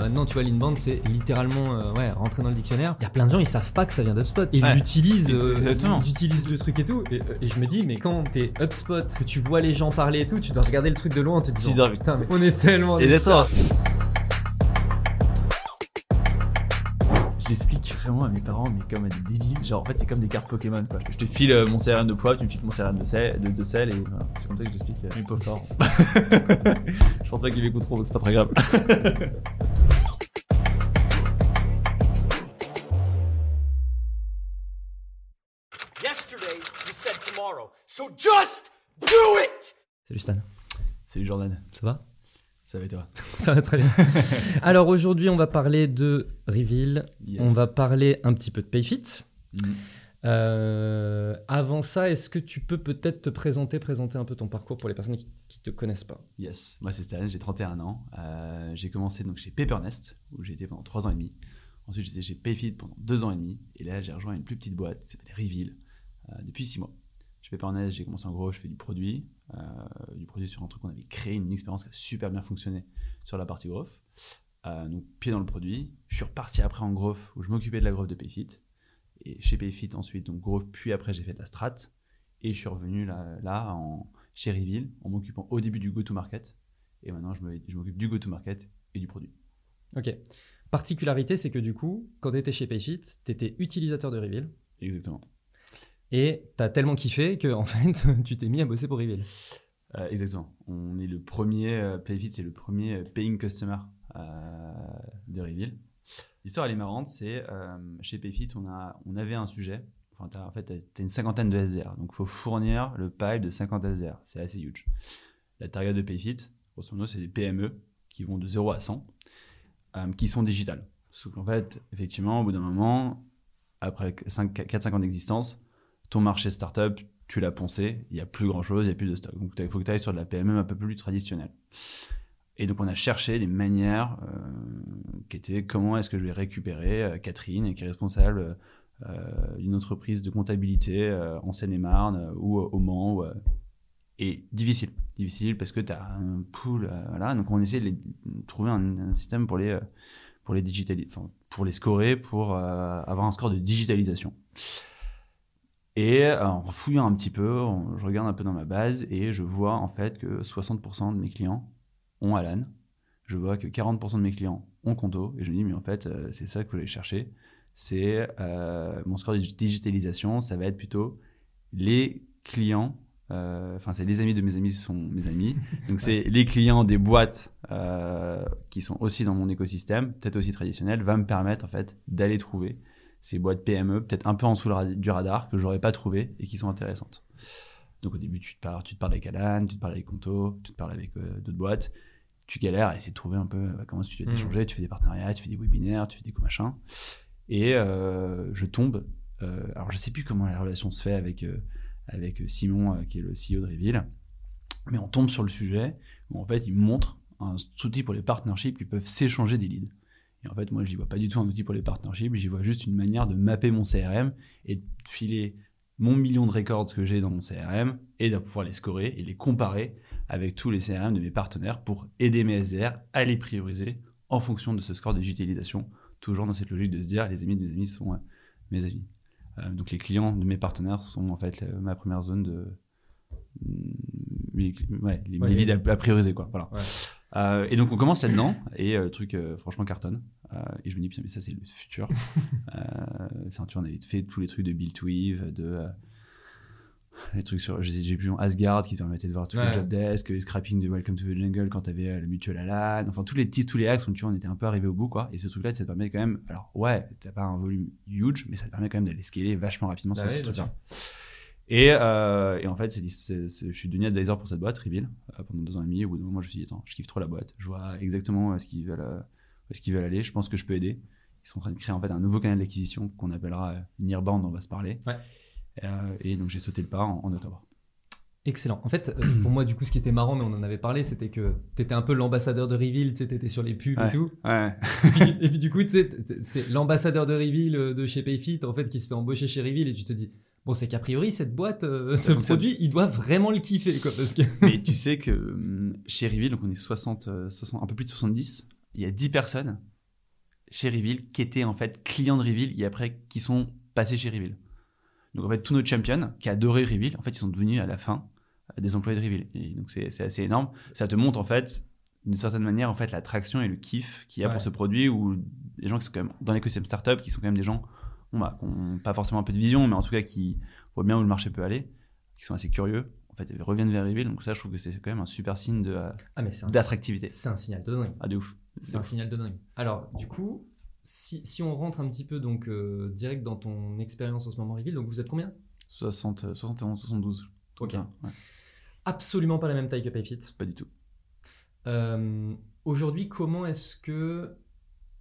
maintenant, tu vois, l'inbound, c'est littéralement euh, ouais, rentrer dans le dictionnaire. Il y a plein de gens, ils savent pas que ça vient d'HubSpot. Ils Ouais. l'utilisent, euh, ils utilisent le truc et tout. Et, et je me dis, mais quand t'es HubSpot, que tu vois les gens parler et tout, tu dois regarder le truc de loin en te disant, putain, mais on est tellement Et l'explique vraiment à mes parents, mais comme à des débiles. Genre, en fait, c'est comme des cartes Pokémon, quoi. Je te file euh, mon CRM de poids, tu me files mon CRM de sel, de, de sel et voilà. c'est comme ça que je l'explique. euh, Mes pauvres parents. je pense pas qu'ils m'écouteront, donc c'est pas très grave. Yesterday, you said tomorrow. So just do it! Salut Stan, Salut Jordan, ça va? Ça va et toi Ça va très bien. Alors aujourd'hui, on va parler de Reveal. Yes. On va parler un petit peu de PayFit. Mm. Euh, avant ça, est-ce que tu peux peut-être te présenter, présenter un peu ton parcours pour les personnes qui, qui te connaissent pas? Yes, moi c'est Stan, j'ai 31 ans. Euh, j'ai commencé donc chez Paper.nest, où j'ai été pendant 3 ans et demi. Ensuite, j'étais chez Payfit pendant 2 ans et demi. Et là, j'ai rejoint une plus petite boîte qui s'appelle Reveal euh, depuis 6 mois. Chez Paper.nest, j'ai commencé en gros, je fais du produit. Euh, du produit sur un truc qu'on avait créé, une expérience qui a super bien fonctionné sur la partie growth. Euh, donc, pied dans le produit. Je suis reparti après en growth, où je m'occupais de la growth de Payfit. Et chez Payfit, ensuite, donc growth, puis après, j'ai fait de la strat. Et je suis revenu là, là en, chez Reveal, en m'occupant au début du go-to-market. Et maintenant, je m'occupe du go-to-market et du produit. Ok. Particularité, c'est que du coup, quand tu étais chez PayFit, tu étais utilisateur de Reveal Exactement. Et tu as tellement kiffé que en fait, tu t'es mis à bosser pour Reveal. Euh, exactement. On est le premier, euh, Payfit, c'est le premier euh, paying customer de Reveal. L'histoire, elle est marrante, c'est chez Payfit, on, a, on avait un sujet. T'as- en fait, tu as une cinquantaine de SDR. Donc, il faut fournir le pipe de 50 SDR. C'est assez huge. La target de Payfit, grosso modo, c'est des PME qui vont de 0 à 100, euh, qui sont digitales. Sauf qu'en fait, effectivement, au bout d'un moment, après 4-5 ans d'existence, ton marché startup, tu l'as poncé, il n'y a plus grand chose, il n'y a plus de stock. Donc il faut que tu ailles sur de la PME un peu plus traditionnelle. Et donc on a cherché des manières euh, qui étaient comment est-ce que je vais récupérer euh, Catherine, qui est responsable euh, d'une entreprise de comptabilité en Seine-et-Marne ou au Mans. et difficile, difficile parce que tu as un pool, voilà. Donc on essaie de trouver un, un système pour les, pour les digitaliser, pour les scorer, pour avoir un score de digitalisation. Et euh, en fouillant un petit peu, on- je regarde un peu dans ma base et je vois en fait que 60% de mes clients ont Alan. Je vois que 40% de mes clients ont Conto. Et je me dis, mais en fait, euh, c'est ça qu'il faut aller chercher. C'est euh, mon score de digitalisation, ça va être plutôt les clients. Enfin, c'est les amis de mes amis sont mes amis. Donc, c'est les clients des boîtes qui sont aussi dans mon écosystème, peut-être aussi traditionnel, va me permettre en fait d'aller trouver ces boîtes PME, peut-être un peu en dessous du radar, que j'aurais pas trouvé et qui sont intéressantes. Donc au début, tu te parles, tu te parles avec Alan, tu te parles avec Conto, tu te parles avec euh, d'autres boîtes, tu galères à essayer de trouver un peu euh, comment tu fais Mhm. échanger, tu fais des partenariats, tu fais des webinaires, tu fais des co-machins. Et euh, je tombe, euh, alors je sais plus comment la relation se fait avec, avec Simon, qui est le CEO de Reveal, mais on tombe sur le sujet où en fait il montre un outil pour les partnerships qui peuvent s'échanger des leads. Et en fait, moi, je n'y vois pas du tout un outil pour les partnerships, j'y vois juste une manière de mapper mon CRM et de filer mon million de records que j'ai dans mon CRM et de pouvoir les scorer et les comparer avec tous les CRM de mes partenaires pour aider mes SDR à les prioriser en fonction de ce score de digitalisation, toujours dans cette logique de se dire les amis de mes amis sont euh, mes amis. Euh, donc les clients de mes partenaires sont en fait euh, ma première zone de mm, ouais, les, Ouais. leads à, à prioriser quoi. Voilà. Ouais. Euh, et donc on commence là-dedans et euh, le truc euh, franchement cartonne. Et je me dis putain mais ça c'est le futur. enfin tu vois, on avait fait tous les trucs de Build to Weave, de les trucs sur j'ai plus Asgard qui permettait de voir tous Ouais. les job desk, les scrapping de Welcome to the Jungle quand t'avais le mutual Alan, enfin tous les petits tous les axes où tu vois on était un peu arrivé au bout quoi. Et ce truc là ça te permet quand même alors ouais t'as pas un volume huge mais ça te permet quand même d'aller scaler vachement rapidement Bah sur ce truc là. Et, euh, et en fait, je suis devenu advisor pour cette boîte, Reveal, euh, pendant deux ans et demi. Au bout d'un moment, je me suis dit, attends, je kiffe trop la boîte. Je vois exactement euh, ce qu'ils veulent, euh, où est-ce qu'ils veulent aller. Je pense que je peux aider. Ils sont en train de créer en fait un nouveau canal d'acquisition qu'on appellera Nearbound, on va se parler. Ouais. Euh, et donc, j'ai sauté le pas en, en octobre. Excellent. En fait, pour moi, du coup, ce qui était marrant, mais on en avait parlé, c'était que t'étais un peu l'ambassadeur de Reveal, tu t'étais sur les pubs et tout. Ouais. Et puis, et puis, du coup, c'est l'ambassadeur de Reveal de chez Payfit, en fait, qui se fait embaucher chez Reveal, et tu te dis, bon, c'est qu'a priori, cette boîte, euh, ce produit, il doit vraiment le kiffer, quoi, parce que. Mais tu sais que hum, chez Reveal, donc on est 60, euh, 60, un peu plus de 70, il y a 10 personnes chez Reveal, qui étaient en fait clients de Reveal et après qui sont passés chez Reveal. Donc en fait, tous nos champions qui adoraient Reveal, en fait, ils sont devenus à la fin euh, des employés de Reveal. Et donc c'est assez énorme. Ça te montre en fait, d'une certaine manière, en fait, la traction et le kiff qu'il y a Ouais. pour ce produit ou des gens qui sont quand même dans l'écosystème startup, qui sont quand même des gens bon, bah, pas forcément un peu de vision, mais en tout cas qui voient bien où le marché peut aller, qui sont assez curieux. En fait, ils reviennent vers Reveal. Donc ça, je trouve que c'est quand même un super signe de, euh, Ah, mais c'est un, d'attractivité. c'est un signal de dingue. Ah, de ouf. C'est un signal de dingue. Alors, du coup, si, si on rentre un petit peu donc euh, direct dans ton expérience en ce moment reveal, donc vous êtes combien? 60, 71, 72. Ok. Ça, ouais, Absolument pas la même taille que Payfit. pas du tout. Euh, Aujourd'hui, comment est-ce que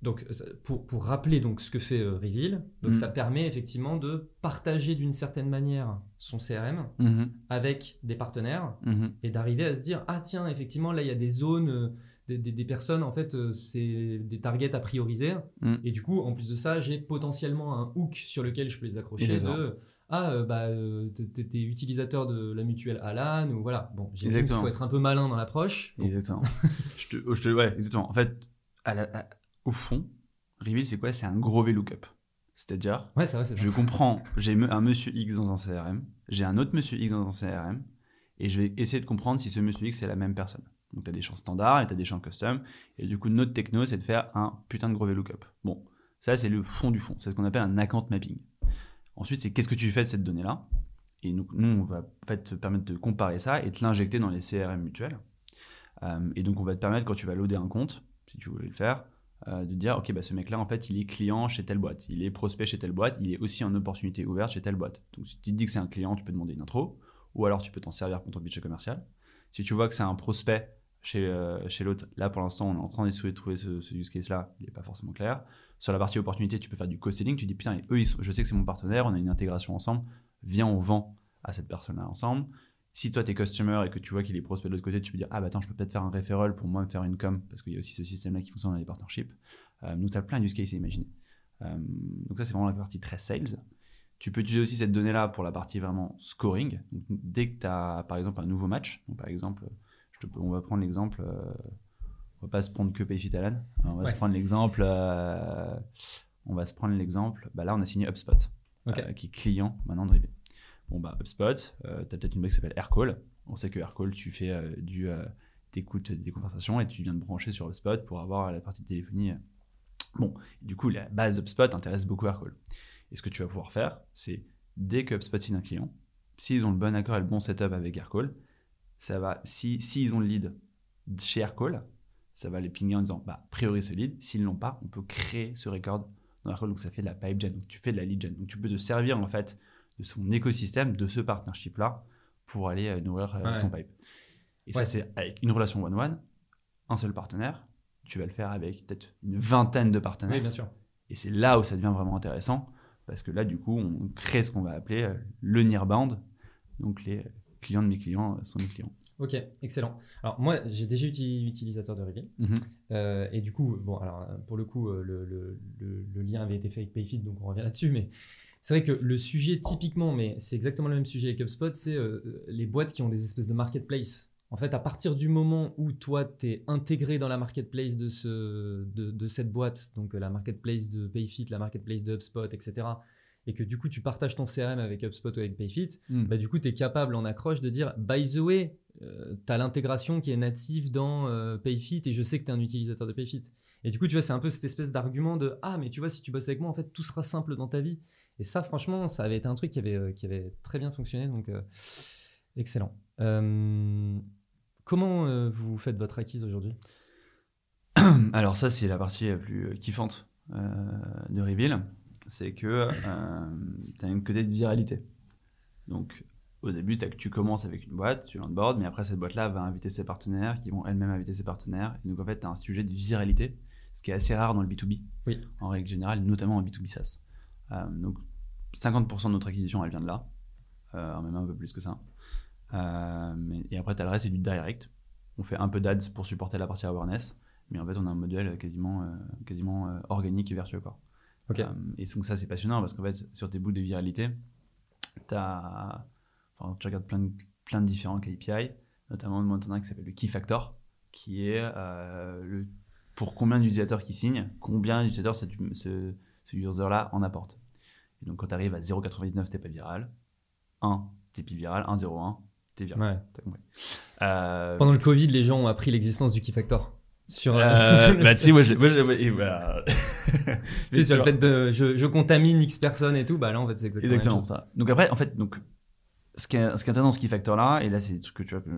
donc pour, pour rappeler donc ce que fait euh, Reveal, donc Mm. ça permet effectivement de partager d'une certaine manière son CRM Mhm, avec des partenaires mhm. et d'arriver à se dire ah tiens effectivement là il y a des zones euh, des, des- des personnes en fait euh, c'est des targets à prioriser Mm. et du coup en plus de ça j'ai potentiellement un hook sur lequel je peux les accrocher de ah euh, bah t'es- utilisateur de la mutuelle Alan ou voilà bon j'ai qu'il faut être un peu malin dans l'approche Bon, Exactement. je te, oh, je te- ouais, exactement. En fait, à la- à- au fond, Reveal, c'est quoi? C'est un gros VLOOKUP. C'est-à-dire, ouais ça je comprends, j'ai un monsieur X dans un CRM, j'ai un autre monsieur X dans un CRM, et je vais essayer de comprendre si ce monsieur X est la même personne. Donc, tu as des champs standards et tu as des champs custom, et du coup, notre techno, c'est de faire un putain de gros VLOOKUP. Bon, ça, c'est le fond du fond. C'est ce qu'on appelle un account mapping. Ensuite, c'est qu'est-ce que tu fais de cette donnée-là? Et nous, nous, on va en fait, te permettre de comparer ça et de l'injecter dans les CRM mutuels. Euh, et donc, on va te permettre, quand tu vas loader un compte, si tu voulais le faire, euh, de dire, OK, bah, ce mec-là, en fait, il est client chez telle boîte, il est prospect chez telle boîte, il est aussi en opportunité ouverte chez telle boîte. Donc, si tu te dis que c'est un client, tu peux demander une intro, ou alors tu peux t'en servir pour ton budget commercial. Si tu vois que c'est un prospect chez, euh, chez l'autre, là, pour l'instant, on est en train d'essayer de trouver ce, ce use case-là, il n'est pas forcément clair. Sur la partie opportunité, tu peux faire du co-selling, tu dis, putain, eux, je sais que c'est mon partenaire, on a une intégration ensemble, viens, on vend à cette personne-là ensemble. Si toi, tu es customer et que tu vois qu'il est prospect de l'autre côté, tu peux dire Ah, bah attends, je peux peut-être faire un referral pour moi me faire une com, parce qu'il y a aussi ce système-là qui fonctionne dans les partnerships. Euh, donc, tu as plein de use cases à imaginer. Euh, donc, ça, c'est vraiment la partie très sales. Tu peux utiliser aussi cette donnée-là pour la partie vraiment scoring. Donc, dès que tu as, par exemple, un nouveau match, donc, par exemple, je te, on va prendre l'exemple, euh, on va pas se prendre que Payfit Alan, on va Ouais. se prendre l'exemple, euh, on va se prendre l'exemple, bah là, on a signé HubSpot, euh, qui est client maintenant de Rivet. Bon, bah, HubSpot, tu as peut-être une boîte qui s'appelle Aircall. On sait que Aircall, tu fais euh, du. Euh, t'écoutes des conversations et tu viens de brancher sur HubSpot pour avoir la partie de téléphonie. Bon, du coup, la base HubSpot intéresse beaucoup Aircall. Et ce que tu vas pouvoir faire, c'est dès que HubSpot signe un client, s'ils ont le bon accord et le bon setup avec Aircall, ça va. Si s'ils ont le lead chez Aircall, ça va les pinguer en disant bah, priorise ce lead. S'ils l'ont pas, on peut créer ce record dans Aircall. Donc ça fait de la pipe gen. Donc tu fais de la lead gen. Donc tu peux te servir en fait de son écosystème, de ce partnership-là, pour aller euh, nourrir euh, Ouais. ton pipe. Et Ouais. ça, c'est avec une relation one-one, un seul partenaire. Tu vas le faire avec peut-être une vingtaine de partenaires. oui bien sûr Et c'est là où ça devient vraiment intéressant, parce que là, du coup, on crée ce qu'on va appeler euh, le nearbound. Donc les clients de mes clients sont mes clients. ok excellent alors moi j'ai déjà été utilisateur de Reveal Mhm. Euh, et du coup, bon, alors pour le coup, le, le- le- le lien avait été fait avec Payfit, donc on revient là-dessus. Mais c'est vrai que le sujet, typiquement, mais c'est exactement le même sujet avec HubSpot, c'est euh, les boîtes qui ont des espèces de marketplace. En fait, à partir du moment où toi, tu es intégré dans la marketplace de, ce, de, de cette boîte, donc euh, la marketplace de Payfit, la marketplace de HubSpot, etc., et que du coup, tu partages ton CRM avec HubSpot ou avec Payfit, Mm. bah, du coup, tu es capable en accroche de dire By the way, tu as l'intégration qui est native dans euh, Payfit et je sais que tu es un utilisateur de Payfit. Et du coup, tu vois, c'est un peu cette espèce d'argument de Ah, mais tu vois, si tu bosses avec moi, en fait, tout sera simple dans ta vie. Et ça, franchement, ça avait été un truc qui avait, euh, qui avait très bien fonctionné. Donc, euh, excellent. Euh, comment vous faites votre acquise aujourd'hui? Alors ça, c'est la partie la plus kiffante de Reveal. C'est que tu as une côté de viralité. Donc au début, que tu commences avec une boîte, tu l'onboard, mais après cette boîte-là va inviter ses partenaires qui vont elles-mêmes inviter ses partenaires. Et donc en fait, tu as un sujet de viralité, ce qui est assez rare dans le B2B, Oui. en règle générale, notamment en B2B SaaS. Euh, donc 50% de notre acquisition, elle vient de là, euh, même un peu plus que ça. Euh, mais- et après, tu as le reste, c'est du direct. On fait un peu d'ads pour supporter la partie awareness, mais en fait, on a un modèle quasiment, euh, quasiment organique et vertueux. Quoi. Ok. Euh, et donc ça, c'est passionnant parce qu'en fait, sur tes bouts de viralité, as, enfin, tu regardes plein de, plein de différents KPI, notamment as un qui s'appelle le Key Factor, qui est euh, le pour combien d'utilisateurs qui signent, combien d'utilisateurs ce, ce, ce user-là en apporte. Et donc, quand tu arrives à 0,99, t'es pas viral. 1, t'es pile viral. 1,01, t'es viral. Ouais. T'as compris. Euh, Pendant le Covid, les gens ont appris l'existence du key factor. Sur, euh, euh, sur le- bah, tu sais, moi, je, moi, je- et voilà. tu sais, sur le fait de je, je contamine X personnes et tout, bah là en fait c'est exactement, la même Exactement ça. Donc après, en fait, donc, ce qui est, ce qui est intéressant dans ce key factor là, et là c'est des trucs que tu vois que,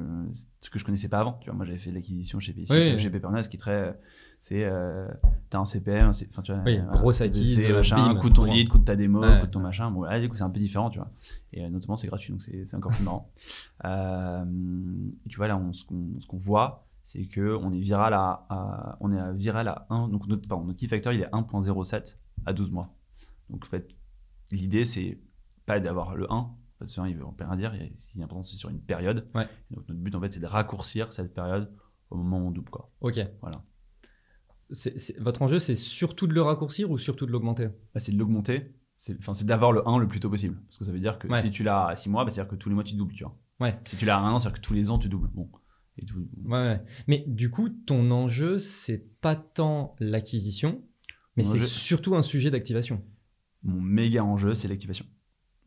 ce que je connaissais pas avant. Tu vois, moi j'avais fait l'acquisition chez Payfit, Oui, oui. chez qui est très, c'est, euh, t'as un CPM, enfin tu vois, Oui, voilà, grosse acquise, euh, machin, bim, coût de ton lead, coût de ta démo, Ouais. coût de ton machin. Bon, là, du coup c'est un peu différent, tu vois. Et euh, notamment c'est gratuit, donc c'est encore plus marrant. Euh, tu vois là, on, ce qu'on ce qu'on voit, c'est que on est viral à, à- on est à viral à 1, donc notre, pardon, notre key factor il est 1.07 à 12 mois. Donc en fait, l'idée c'est pas d'avoir le 1, parce que ça, il veut en rien dire, il y a- c'est sur une période. Ouais. Donc notre but en fait c'est de raccourcir cette période au moment où on double quoi. Ok. Voilà. Votre enjeu c'est surtout de le raccourcir ou surtout de l'augmenter? Bah, c'est de l'augmenter, c'est d'avoir le 1 le plus tôt possible. Parce que ça veut dire que Ouais. si tu l'as à 6 mois, bah, c'est-à-dire que tous les mois tu doubles, tu vois. Ouais. Si tu l'as à 1 an, c'est-à-dire que tous les ans tu doubles. Bon. Et tout. Ouais. Mais du coup, ton enjeu, c'est pas tant l'acquisition, mais c'est enjeu- surtout un sujet d'activation. Mon méga enjeu, c'est l'activation.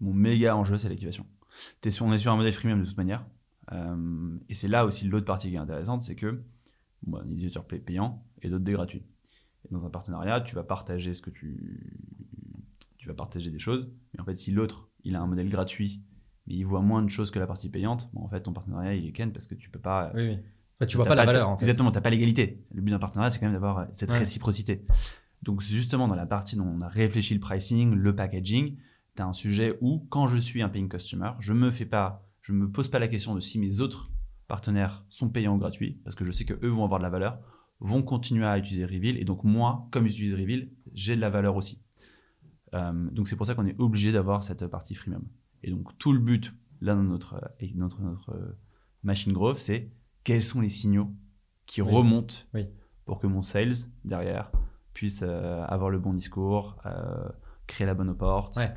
Mon méga enjeu, c'est l'activation. On est sur un modèle freemium de toute manière. Euh, et c'est là aussi l'autre partie qui est intéressante, c'est que bon, des utilisateurs pay- payants et d'autres des gratuits. Et dans un partenariat, tu vas partager ce que tu, tu vas partager des choses. Mais en fait, si l'autre, il a un modèle gratuit, mais il voit moins de choses que la partie payante, bon, en fait, ton partenariat, il est ken parce que tu peux pas. Oui, oui. Enfin, tu vois pas la valeur, en fait. Exactement, tu n'as pas l'égalité. Le but d'un partenariat, c'est quand même d'avoir cette Ouais. réciprocité. Donc, justement, dans la partie dont on a réfléchi le pricing, le packaging, tu as un sujet où, quand je suis un paying customer, je me fais pas, je me pose pas la question de si mes autres partenaires sont payants ou gratuits, parce que je sais que eux vont avoir de la valeur, vont continuer à utiliser Reveal, et donc moi, comme j'utilise Reveal, j'ai de la valeur aussi. Euh, donc, c'est pour ça qu'on est obligé d'avoir cette partie freemium. Et donc, tout le but, là, dans notre, notre, notre euh, machine growth, c'est quels sont les signaux qui Oui. remontent Oui. pour que mon sales, derrière, puisse euh, avoir le bon discours, euh, créer la bonne porte, Ouais.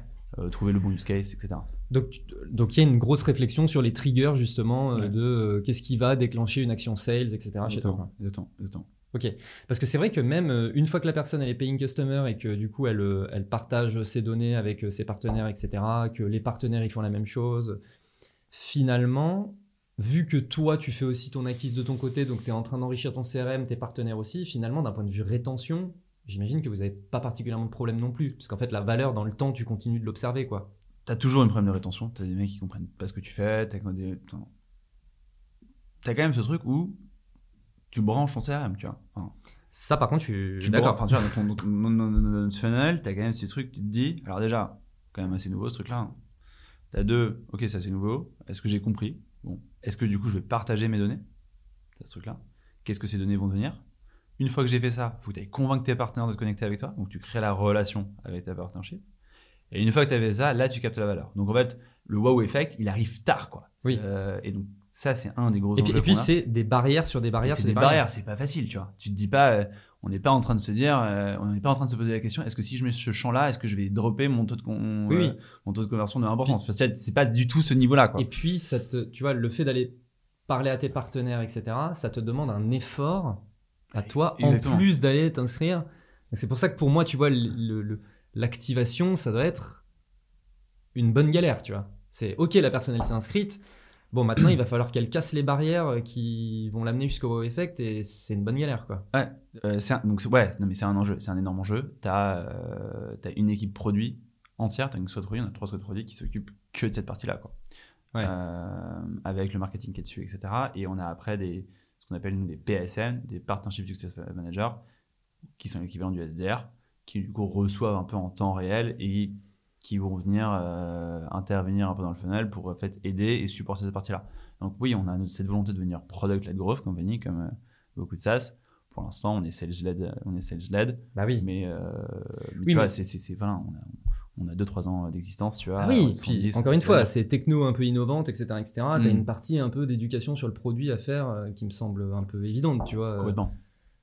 trouver le bon use case, etc. Donc, donc il y a une grosse réflexion sur les triggers justement euh, Ouais. de euh, qu'est-ce qui va déclencher une action sales, etc. chez toi. Exactement, exactement. Ok. Parce que c'est vrai que même euh, une fois que la personne elle est paying customer et que du coup elle, elle partage ses données avec ses partenaires, etc., que les partenaires ils font la même chose, finalement, vu que toi tu fais aussi ton acquise de ton côté, donc tu es en train d'enrichir ton CRM, tes partenaires aussi, finalement d'un point de vue rétention, j'imagine que vous n'avez pas particulièrement de problème non plus. Parce qu'en fait la valeur dans le temps tu continues de l'observer quoi. T'as toujours un problème de rétention. T'as des mecs qui comprennent pas ce que tu fais. T'as quand des- même ce truc où tu branches ton CRM, tu vois. Enfin, Ça par contre je tu branches- d'accord. Enfin, tu vois, dans ton, dans funnel, t'as quand même ces trucs, tu te dis, alors déjà, quand même assez nouveau ce truc-là. T'as deux, ok, ça c'est nouveau. Est-ce que j'ai compris? Bon. Est-ce que du coup je vais partager mes données? T'as ce truc-là. Qu'est-ce que ces données vont devenir? Une fois que j'ai fait ça, faut que tu convaincre tes partenaires de te connecter avec toi. Donc tu crées la relation avec ta partnership. Et une fois que tu as fait ça, là tu captes la valeur. Donc en fait, le wow effect, il arrive tard, quoi. Oui. Euh, et donc ça, c'est un des gros Et puis, et puis c'est des barrières sur des barrières c'est des barrières, c'est pas facile, tu vois. Tu te dis pas, euh, on n'est pas en train de se dire, euh, on n'est pas en train de se poser la question, est-ce que si je mets ce champ-là, est-ce que je vais dropper mon taux de, con- Oui, oui. mon taux de conversion de 1% Enfin, c'est- pas du tout ce niveau-là, quoi. Et puis, ça te- tu vois, le fait d'aller parler à tes partenaires, etc., ça te demande un effort à toi, Exactement. en plus d'aller t'inscrire. C'est pour ça que pour moi, tu vois, le- le- l'activation, ça doit être une bonne galère, tu vois. C'est OK, la personne, elle s'est inscrite. Bon, maintenant, il va falloir qu'elle casse les barrières euh, qui vont l'amener jusqu'au wow effect et c'est une bonne galère, quoi. Ouais, euh, un- donc ouais, non mais c'est un enjeu, c'est un énorme enjeu. T'as euh, t'as une équipe produit entière, t'as une squad produit, on a trois squad produits qui s'occupent que de cette partie-là, quoi. Ouais. Euh, avec le marketing qui est dessus, etc. Et on a après des ce qu'on appelle nous des PSM, des Partnership Success Managers, qui sont l'équivalent du SDR, coup reçoivent un peu en temps réel et qui vont venir euh, intervenir un peu dans le funnel pour en fait aider et supporter cette partie-là. Donc oui, on a cette volonté de devenir product-led growth company comme euh, beaucoup de SaaS. Pour l'instant, on est sales-led, on est sales-led, Bah oui. mais, euh, mais Oui, tu vois, mais- c'est, c'est, c'est- voilà, on a, on a 2-3 ans d'existence, tu vois. Ah oui, 70, puis encore une fois, c'est techno un peu innovante, etc. etc. Tu as Mm. une partie un peu d'éducation sur le produit à faire euh, qui me semble un peu évidente, tu vois. complètement.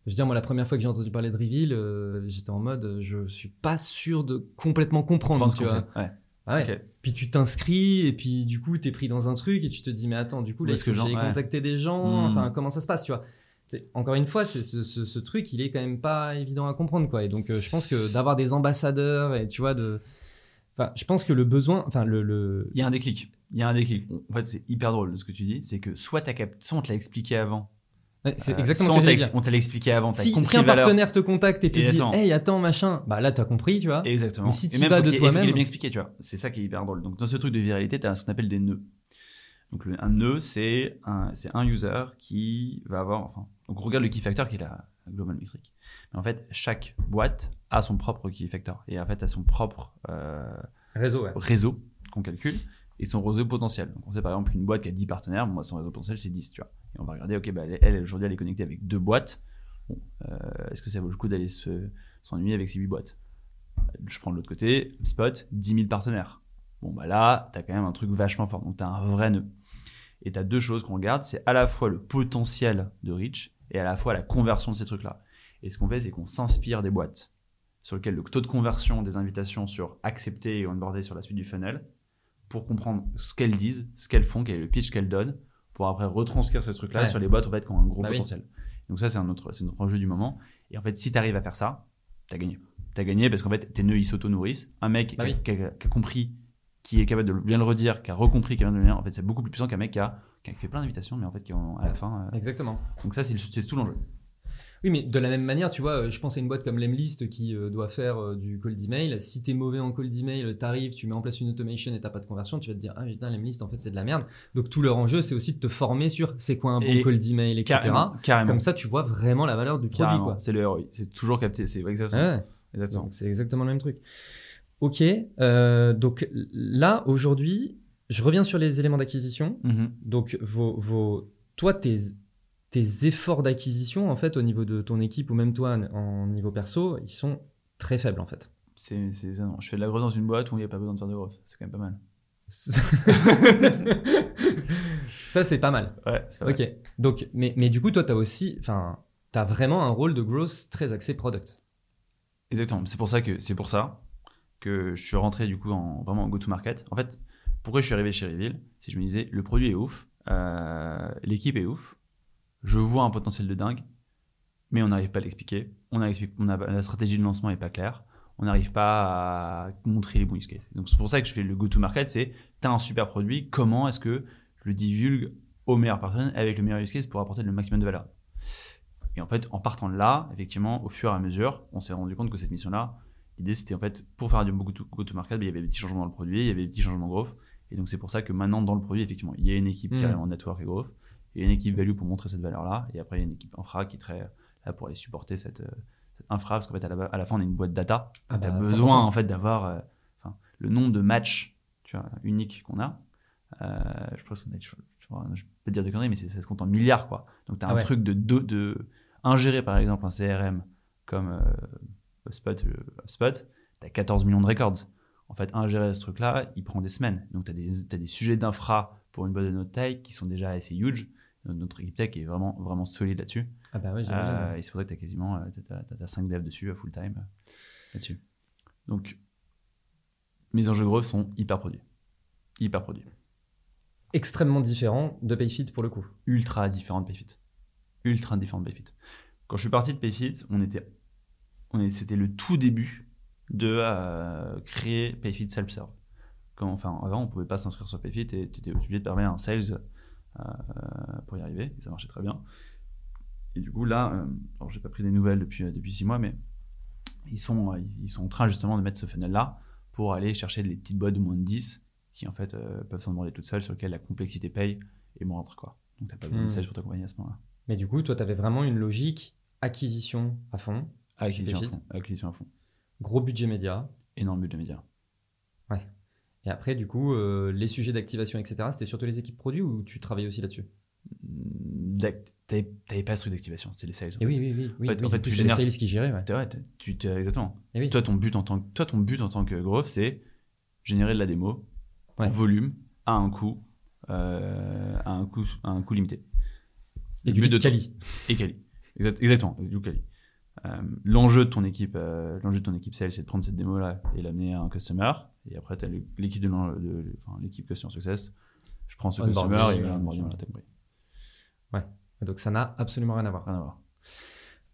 Je veux dire, moi, la première fois que j'ai entendu parler de Reveal, euh, j'étais en mode, euh, je suis pas sûr de complètement comprendre, tu vois. Ouais. Ah ouais. Puis tu t'inscris, et puis du coup, t'es pris dans un truc, et tu te dis, mais attends, du coup, là, est-ce que que ouais. contacter des gens, Mm. enfin, comment ça se passe, tu vois? encore une fois, c'est ce, ce- ce truc, il est quand même pas évident à comprendre, quoi. Et donc, euh, je pense que d'avoir des ambassadeurs et tu vois de, enfin, je pense que le besoin, enfin le, le... Il y a un déclic. Il y a un déclic. En fait, c'est hyper drôle de ce que tu dis. C'est que soit, t'as cap- soit on te l'a expliqué avant. C'est euh, exactement ce que on te l'a expliqué avant. T'as Si, compris si un partenaire te contacte et te Et dit, attends. hey, attends, machin, bah là, t'as compris, tu vois. Exactement. Mais si même, vas de qu'il- il toi-même- ait bien expliqué, tu vois. C'est ça qui est hyper drôle. Donc, dans ce truc de viralité, tu as ce qu'on appelle des nœuds. Donc, le- un nœud, c'est un, un user qui va avoir. Enfin, donc, on regarde le key factor qui est la, la global metric. Mais en fait, chaque boîte a son propre key factor et en fait, a son propre euh, Réseau, ouais. réseau qu'on calcule et son réseau potentiel. Donc, on sait par exemple une boîte qui a 10 partenaires, moi, son réseau potentiel, c'est 10, tu vois. Et on va regarder, ok, bah, elle, aujourd'hui, elle est connectée avec deux boîtes. Euh, est-ce que ça vaut le coup d'aller se- s'ennuyer avec ces 8 boîtes? Je prends de l'autre côté, Spot, 10 000 partenaires. Bon, bah là, tu as quand même un truc vachement fort. Donc, tu as un vrai nœud. Et tu as deux choses qu'on regarde c'est à la fois le potentiel de reach et à la fois la conversion de ces trucs-là. Et ce qu'on fait, c'est qu'on s'inspire des boîtes sur lesquelles le taux de conversion des invitations sur accepter et onboarder sur la suite du funnel pour comprendre ce qu'elles disent, ce qu'elles font, quel est le pitch qu'elles donnent, pour après retranscrire ce truc-là Ouais. sur les boîtes en fait, qui ont un gros Bah oui. potentiel. Donc ça, c'est un autre, c'est notre enjeu du moment. Et en fait, si tu arrives à faire ça, tu as gagné. Tu as gagné parce qu'en fait, tes nœuds, ils s'auto-nourrissent. Un mec Bah qui, a, oui. qui a- qui a compris, qui est capable de bien le redire, qui a recompris, qui a bien de le dire, en fait, c'est beaucoup plus puissant qu'un mec qui a, qui a fait plein d'invitations, mais en fait, qui ont, à la fin... euh, Exactement. Donc ça, c'est tout l'enjeu. Oui, mais de la même manière, tu vois, euh, je pense à une boîte comme Lemlist qui euh, doit faire euh, du cold email. Si t'es mauvais en cold email, t'arrives, tu mets en place une automation et t'as pas de conversion, tu vas te dire, ah putain, Lemlist, en fait, c'est de la merde. Donc tout leur enjeu, c'est aussi de te former sur c'est quoi un bon Et cold email, etc. Carrément. carrément. Comme ça, tu vois vraiment la valeur du produit, Carrément. quoi. C'est le ROI. C'est toujours capté. C'est exactement. Ouais. exactement. C'est exactement le même truc. Ok, euh, donc là, aujourd'hui, je reviens sur les éléments d'acquisition. Mhm. Donc, vos, vos, toi, tes, tes efforts d'acquisition, en fait, au niveau de ton équipe ou même toi en, niveau perso, ils sont très faibles, en fait. C'est, c'est ça, non. Je fais de la growth dans une boîte où il n'y a pas besoin de faire de growth. C'est quand même pas mal. Ça, c'est pas mal. Ouais, c'est pas mal. Ok. Donc, mais, mais du coup, toi, tu as aussi, enfin, tu as vraiment un rôle de growth très axé product. Exactement. C'est pour ça que c'est pour ça que je suis rentré du coup en vraiment en go-to-market. En fait, pourquoi je suis arrivé chez Reveal? Si je me disais le produit est ouf, euh, l'équipe est ouf, je vois un potentiel de dingue, mais on n'arrive pas à l'expliquer. On a, la stratégie de lancement est pas claire. On n'arrive pas à montrer les bons use cases. Donc c'est pour ça que je fais le go-to-market. C'est tu as un super produit, comment est-ce que je le divulgue aux meilleures personnes avec le meilleur use case pour apporter le maximum de valeur? Et en fait, en partant de là, effectivement, au fur et à mesure, on s'est rendu compte que cette mission-là, l'idée c'était en fait, pour faire du go-to- go-to-market, ben, il y avait des petits changements dans le produit, il y avait des petits changements growth. Et donc c'est pour ça que maintenant, dans le produit, effectivement, il y a une équipe Mhm. carrément network et growth, et une équipe value pour montrer cette valeur-là. Et après, il y a une équipe infra qui est très là pour aller supporter cette, euh, cette infra, parce qu'en fait, à la, à la fin, on est une boîte data. Ah tu as bah, besoin 100%. en fait d'avoir euh, enfin, le nombre de matchs tu vois, uniques qu'on a. Euh, je pense qu'on a, je, je, je peux pas dire de conneries, mais ça se compte en milliards, quoi. Donc, tu as Ah un ouais. truc de, de, de ingérer, par exemple, un CRM comme euh, HubSpot, HubSpot, tu as 14 millions de records. En fait, ingérer ce truc-là, il prend des semaines. Donc, tu as t'as des sujets d'infra pour une boîte de notre taille qui sont déjà assez huge. Notre- Notre équipe tech est vraiment, vraiment solide là-dessus. Ah bah ouais, j'imagine. Euh, et c'est pour ça que tu as quasiment euh, t'as- t'as- t'as 5 devs dessus à full time euh, là-dessus. Donc, mes enjeux growth sont hyper produits. Hyper produits. Extrêmement différent de PayFit pour le coup. Ultra différent de Payfit. Ultra différent de Payfit. Quand je suis parti de Payfit, on était, on est, c'était le tout début de euh, créer Payfit Self-Serve. Enfin, avant, on pouvait pas s'inscrire sur Payfit et tu étais obligé de permettre un sales euh, pour y arriver. Et ça marchait très bien. Et du coup, là, euh, alors j'ai pas pris des nouvelles depuis, euh, depuis six mois, mais ils sont, euh, ils sont en train justement de mettre ce funnel-là pour aller chercher les petites boîtes de moins de 10 qui en fait euh, peuvent s'en demander toutes seules, sur lesquelles la complexité paye et moindre. Quoi. Donc t'as pas besoin de Hmm. sales pour t'accompagner à ce moment-là. Mais du coup, toi, tu avais vraiment une logique acquisition à fond, Acquisition à fond. Acquisition à fond. gros budget média. Énorme budget média. Et après, du coup, euh, les sujets d'activation, etc., c'était surtout les équipes produits ou tu travaillais aussi là-dessus? D'act- T'avais pas ce truc d'activation, c'est les sales. en Et oui, oui, oui. oui, En fait- oui, en fait, tu c'est les sales qui géraient, ouais. Vrai, tu, exactement. Et oui. Toi, ton but en tant que, toi, ton but en tant que growth, c'est générer de la démo Ouais. en volume à un coût, euh, à un coût, à un coût limité. Et Le du but de quali. Et quali. Exact- exactement, du quali. Euh, l'enjeu de ton équipe, euh, l'enjeu de ton équipe sales, c'est de prendre cette démo là et l'amener à un customer. Et après, tu as l'équipe de, enfin, l'équipe customer success. Je prends ce customer et onboarding, machin. voilà, t'as compris. Donc ça n'a absolument rien à voir. Rien à voir.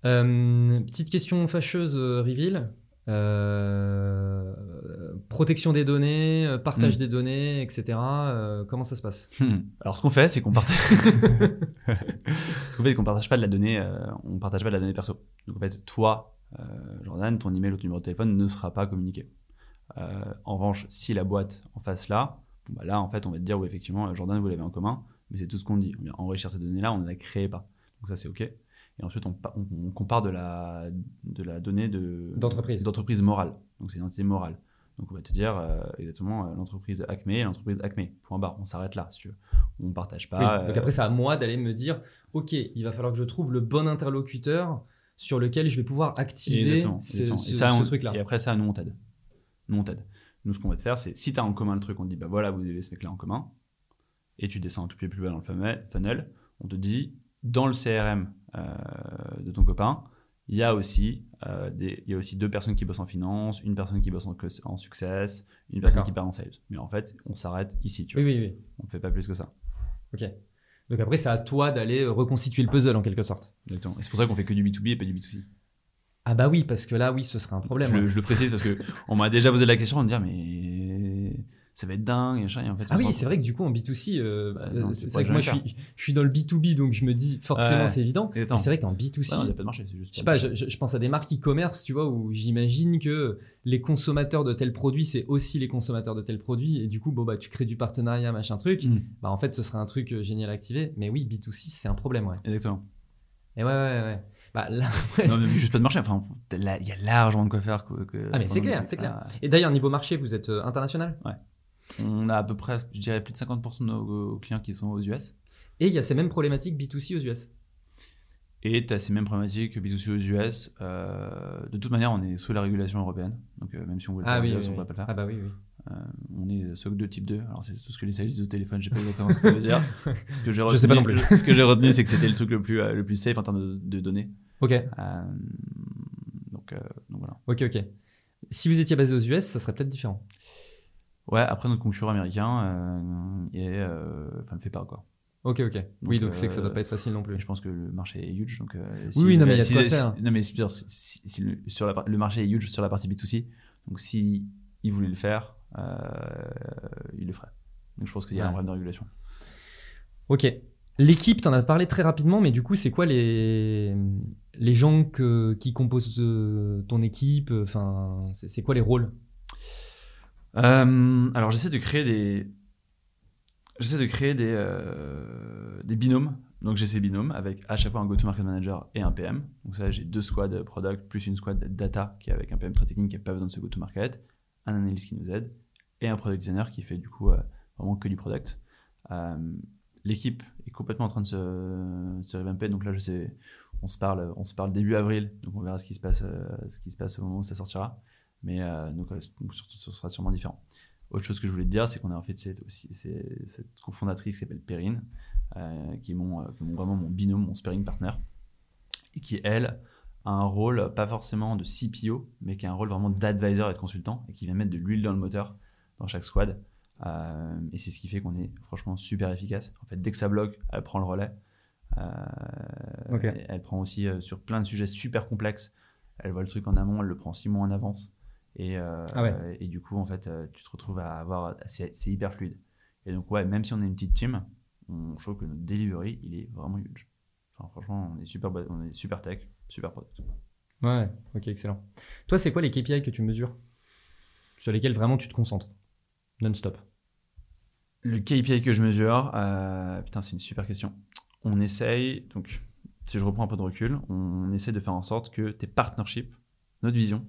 Euh, petite question fâcheuse, Reveal. Euh, protection des données, euh, partage Mm. des données, etc. Euh, comment ça se passe? Hmm. Alors ce qu'on fait, c'est qu'on partage. ce qu'on fait, c'est qu'on partage pas de la donnée, euh, on partage pas de la donnée perso. Donc en fait, toi, Jordan, ton email ou ton numéro de téléphone ne sera pas communiqué. En revanche, si la boîte en face là, bon, bah là en fait, on va te dire oui effectivement, Jordan, vous l'avez en commun, mais c'est tout ce qu'on dit. On vient enrichir ces données-là, on ne la crée pas. Donc ça c'est ok. Et ensuite, on, pa- on- on compare de la, de la donnée de D'entreprise. d'entreprise morale. Donc c'est une entité morale. Donc on va te dire euh, exactement euh, l'entreprise Acme et l'entreprise Acme. Point barre. On s'arrête là, si tu veux. On partage Oui, pas. Donc euh, après, c'est à moi d'aller me dire, ok, il va falloir que je trouve le bon interlocuteur sur lequel je vais pouvoir activer exactement, ce, exactement. ce- et, ça, ce on- truc-là. et après ça, nous on t'aide. Nous on t'aide. Nous ce qu'on va te faire, c'est si tu as en commun le truc, on te dit bah voilà, vous avez ce mec-là en commun, et tu descends un tout petit peu plus bas dans le funnel, on te dit dans le CRM de ton copain, il y a aussi euh, des, il y a aussi deux personnes qui bossent en finance, une personne qui bosse en, en success, une personne qui part en sales. Mais en fait, on s'arrête ici, tu vois. Oui, oui, oui. On ne fait pas plus que ça. Ok. Donc après, c'est à toi d'aller reconstituer le puzzle en quelque sorte. Exactement. Et c'est pour ça qu'on fait que du B2B et pas du B2C. Ah bah oui, parce que là, oui, ce serait un problème. Je, ouais. le, je le précise parce que on m'a déjà posé la question de me dire mais ça va être dingue et en fait Ah oui, c'est vrai que du coup, en B2C, euh, Bah, euh, c'est vrai que moi, je suis, je suis dans le B2B, donc je me dis, forcément, Ouais. c'est évident. Mais c'est vrai qu'en B2C, Ouais, non, il n'y a pas de marché, juste. je sais pas je, pense à des marques e-commerce, tu vois, où j'imagine que les consommateurs de tel produit, c'est aussi les consommateurs de tel produit, et du coup, bon, bah, tu crées du partenariat, machin truc, Mm. bah, en fait, ce serait un truc euh, génial à activer. Mais oui, B2C, c'est un problème, ouais. Exactement. Et ouais, ouais, ouais. Bah, là, ouais, non, mais juste pas de marché. Enfin, il y a largement de quoi faire. que- que- Ah, mais c'est clair, c'est clair. Ah, Et d'ailleurs, niveau marché, vous êtes international? On a à peu près, je dirais, plus de 50% de nos clients qui sont aux US. Et il y a ces mêmes problématiques B2C aux US. Et tu as ces mêmes problématiques B2C aux US. Euh, de toute manière, on est sous la régulation européenne. Donc, euh, même si on veut le Ah oui, oui, on oui. pas le faire. Ah bah oui, oui. Euh, on est SOC 2 type 2. Alors, c'est tout ce que les disent au téléphone. Je sais pas exactement ce que ça veut dire. Ce que j'ai Je sais pas non retenu- plus. Ce que j'ai retenu, c'est que c'était le truc le plus, euh, le plus safe en termes de, de données. Ok, Euh, donc, euh, donc voilà. ok, ok. Si vous étiez basé aux US, ça serait peut-être différent. Ouais, après notre concurrent américain euh, est, euh, enfin, le fait pas quoi. Ok, ok. oui, donc euh, c'est que ça doit pas être facile non plus. Et je pense que le marché est huge, donc. euh, Oui, oui, non, mais il y a de si- quoi si- faire. Non mais si, si- si le, sur la, le marché est huge sur la partie B2C, donc si il voulait le faire, euh, il le ferait. Donc je pense qu'il y a un problème de régulation. Ok. L'équipe, t'en as parlé très rapidement, mais du coup, c'est quoi les, les gens que, qui composent euh, ton équipe? Enfin, c'est quoi les rôles? Euh, alors j'essaie de créer des, j'essaie de créer euh, des binômes. Donc j'ai ces binômes avec à chaque fois un go-to-market manager et un PM. Donc ça j'ai deux squads product plus une squad data qui est avec un PM très technique qui n'a pas besoin de ce go-to-market, un analyste qui nous aide et un product designer qui fait du coup euh, vraiment que du product. L'équipe est complètement en train de se, se revamper. Donc là je sais, on se parle, on se parle début avril. Donc on verra ce qui se passe, ce qui se passe au moment où ça sortira. Mais euh, donc, ce sera sûrement différent. Autre chose que je voulais te dire, c'est qu'on a en fait cette, aussi, cette cofondatrice qui s'appelle Perrine, euh, qui est, mon, euh, qui est mon- vraiment mon binôme, mon sparring partner, et qui, elle, a un rôle pas forcément de CPO, mais qui a un rôle vraiment d'advisor et de consultant, et qui vient mettre de l'huile dans le moteur dans chaque squad. Euh, et c'est ce qui fait qu'on est franchement super efficace. En fait, dès que ça bloque, elle prend le relais. Euh, Elle prend aussi euh, sur plein de sujets super complexes. Elle voit le truc en amont, elle le prend six mois en avance. Et, euh, Ah ouais. et du coup, en fait, euh, tu te retrouves à avoir. C'est hyper fluide. Et donc, ouais, même si on est une petite team, on, je trouve que notre delivery, il est vraiment huge. Enfin, franchement, on est super, on est super tech, super product. Ouais, ok, excellent. Toi, c'est quoi les KPI que tu mesures? Sur lesquels vraiment tu te concentres? Non-stop. Le KPI que je mesure, euh, putain, c'est une super question. On essaye, donc, si je reprends un peu de recul, on essaie de faire en sorte que tes partnerships, notre vision,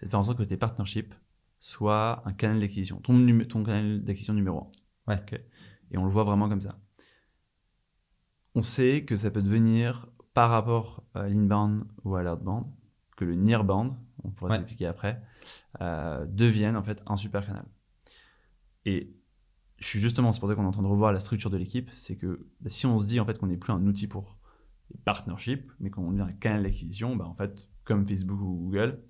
c'est de faire en sorte que tes partnerships soient un canal d'acquisition, ton, canal d'acquisition numéro un. Ouais. Et on le voit vraiment comme ça. On sait que ça peut devenir, par rapport à l'inbound ou à l'outbound, que le nearbound, on pourra Ouais. s'expliquer après, euh, devienne en fait un super canal. Et je suis justement, c'est pour ça qu'on est en train de revoir la structure de l'équipe, c'est que bah, si on se dit en fait qu'on n'est plus un outil pour les partnerships, mais qu'on devient un canal d'acquisition, bah, en fait, comme Facebook ou Google,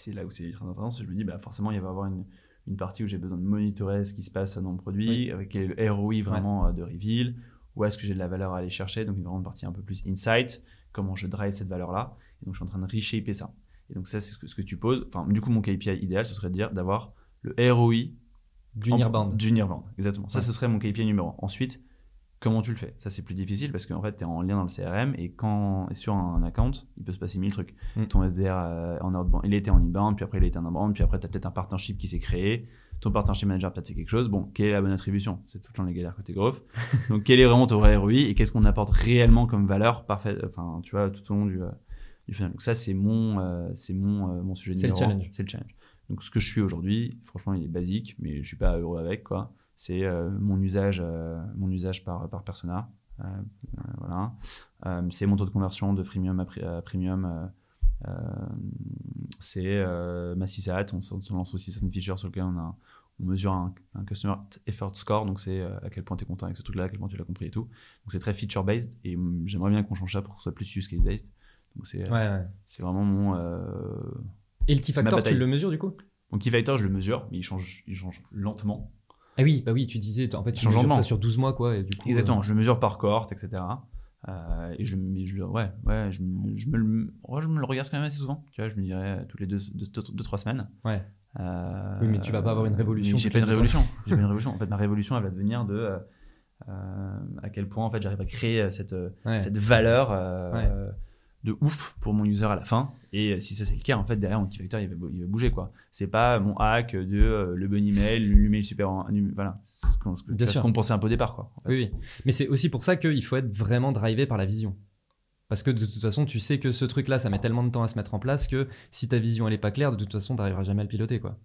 c'est là où c'est très intéressant, je me dis bah, forcément il va y avoir une, une partie où j'ai besoin de monitorer ce qui se passe dans mon produit, avec quel est le ROI vraiment euh, de reveal, où est-ce que j'ai de la valeur à aller chercher, donc une grande partie un peu plus insight, comment je drive cette valeur-là. Et donc, je suis en train de reshaper ça. Et donc, ça, c'est ce que, ce que tu poses. Enfin, du coup, mon KPI idéal, ce serait de dire d'avoir le ROI Du Nearbound. Du Nearbound, exactement. Ça, ce serait mon KPI numéro 1. Ensuite, comment tu le fais? Ça, c'est plus difficile parce qu'en fait, tu es en lien dans le CRM et quand et sur un account, il peut se passer mille trucs. Mm. Ton SDR euh, en outbound, il était en inbound, puis après, il était en outbound, puis après, tu as peut-être un partnership qui s'est créé. Ton partnership manager a peut-être fait quelque chose. Bon, quelle est la bonne attribution? C'est tout le temps les galères côté growth. Donc, quel est vraiment ton vrai ROI et qu'est-ce qu'on apporte réellement comme valeur parfaite, enfin, tu vois, tout au long du, euh, du funnel? Donc, ça, c'est mon, euh, c'est mon, euh, mon sujet C'est le challenge. C'est le challenge. Donc, ce que je suis aujourd'hui, franchement, il est basique, mais je suis pas heureux avec, quoi. C'est euh, mon usage, euh, mon usage par, par persona. Euh, voilà. C'est mon taux de conversion de freemium à, pri- à premium. c'est ma CSAT. On, on lance aussi certaines features sur lesquelles on, a, on mesure un, un Customer Effort Score. Donc, c'est à quel point tu es content avec ce truc-là, à quel point tu l'as compris et tout. Donc, c'est très feature-based. Et hum, j'aimerais bien qu'on change ça pour que ce soit plus use case-based. Donc, c'est Ouais, vraiment mon. Et le key factor, tu le mesures du coup? Mon key factor, je le mesure, mais il change, il change lentement. Ah oui, bah oui, tu disais, en fait, tu mesures ça sur 12 mois, quoi. Et du coup, Exactement, euh, je mesure par cohorte, etc. Euh, et je, je, ouais, ouais, je, me- je me je me le regarde quand même assez souvent. Tu vois, je me dirais toutes les deux, deux, deux, deux, trois semaines. Ouais. Euh, Oui, mais tu vas pas avoir une révolution J'ai pas une révolution. J'ai pas une révolution. En fait, ma révolution, elle va devenir de à quel point en fait j'arrive à créer cette, ouais. cette valeur Ouais. De ouf pour mon user à la fin. Et si ça c'est le cas, en fait, derrière mon key factor, il va, il va bouger quoi. C'est pas mon hack de euh, le bon email, l'email super, en- voilà, ce qu'on pensait un peu au départ quoi. en fait. Oui, oui. Mais c'est aussi pour ça qu'il faut être vraiment drivé par la vision. Parce que de toute façon, tu sais que ce truc-là, ça met tellement de temps à se mettre en place que si ta vision elle est pas claire, de toute façon, tu n'arriveras jamais à le piloter. Quoi.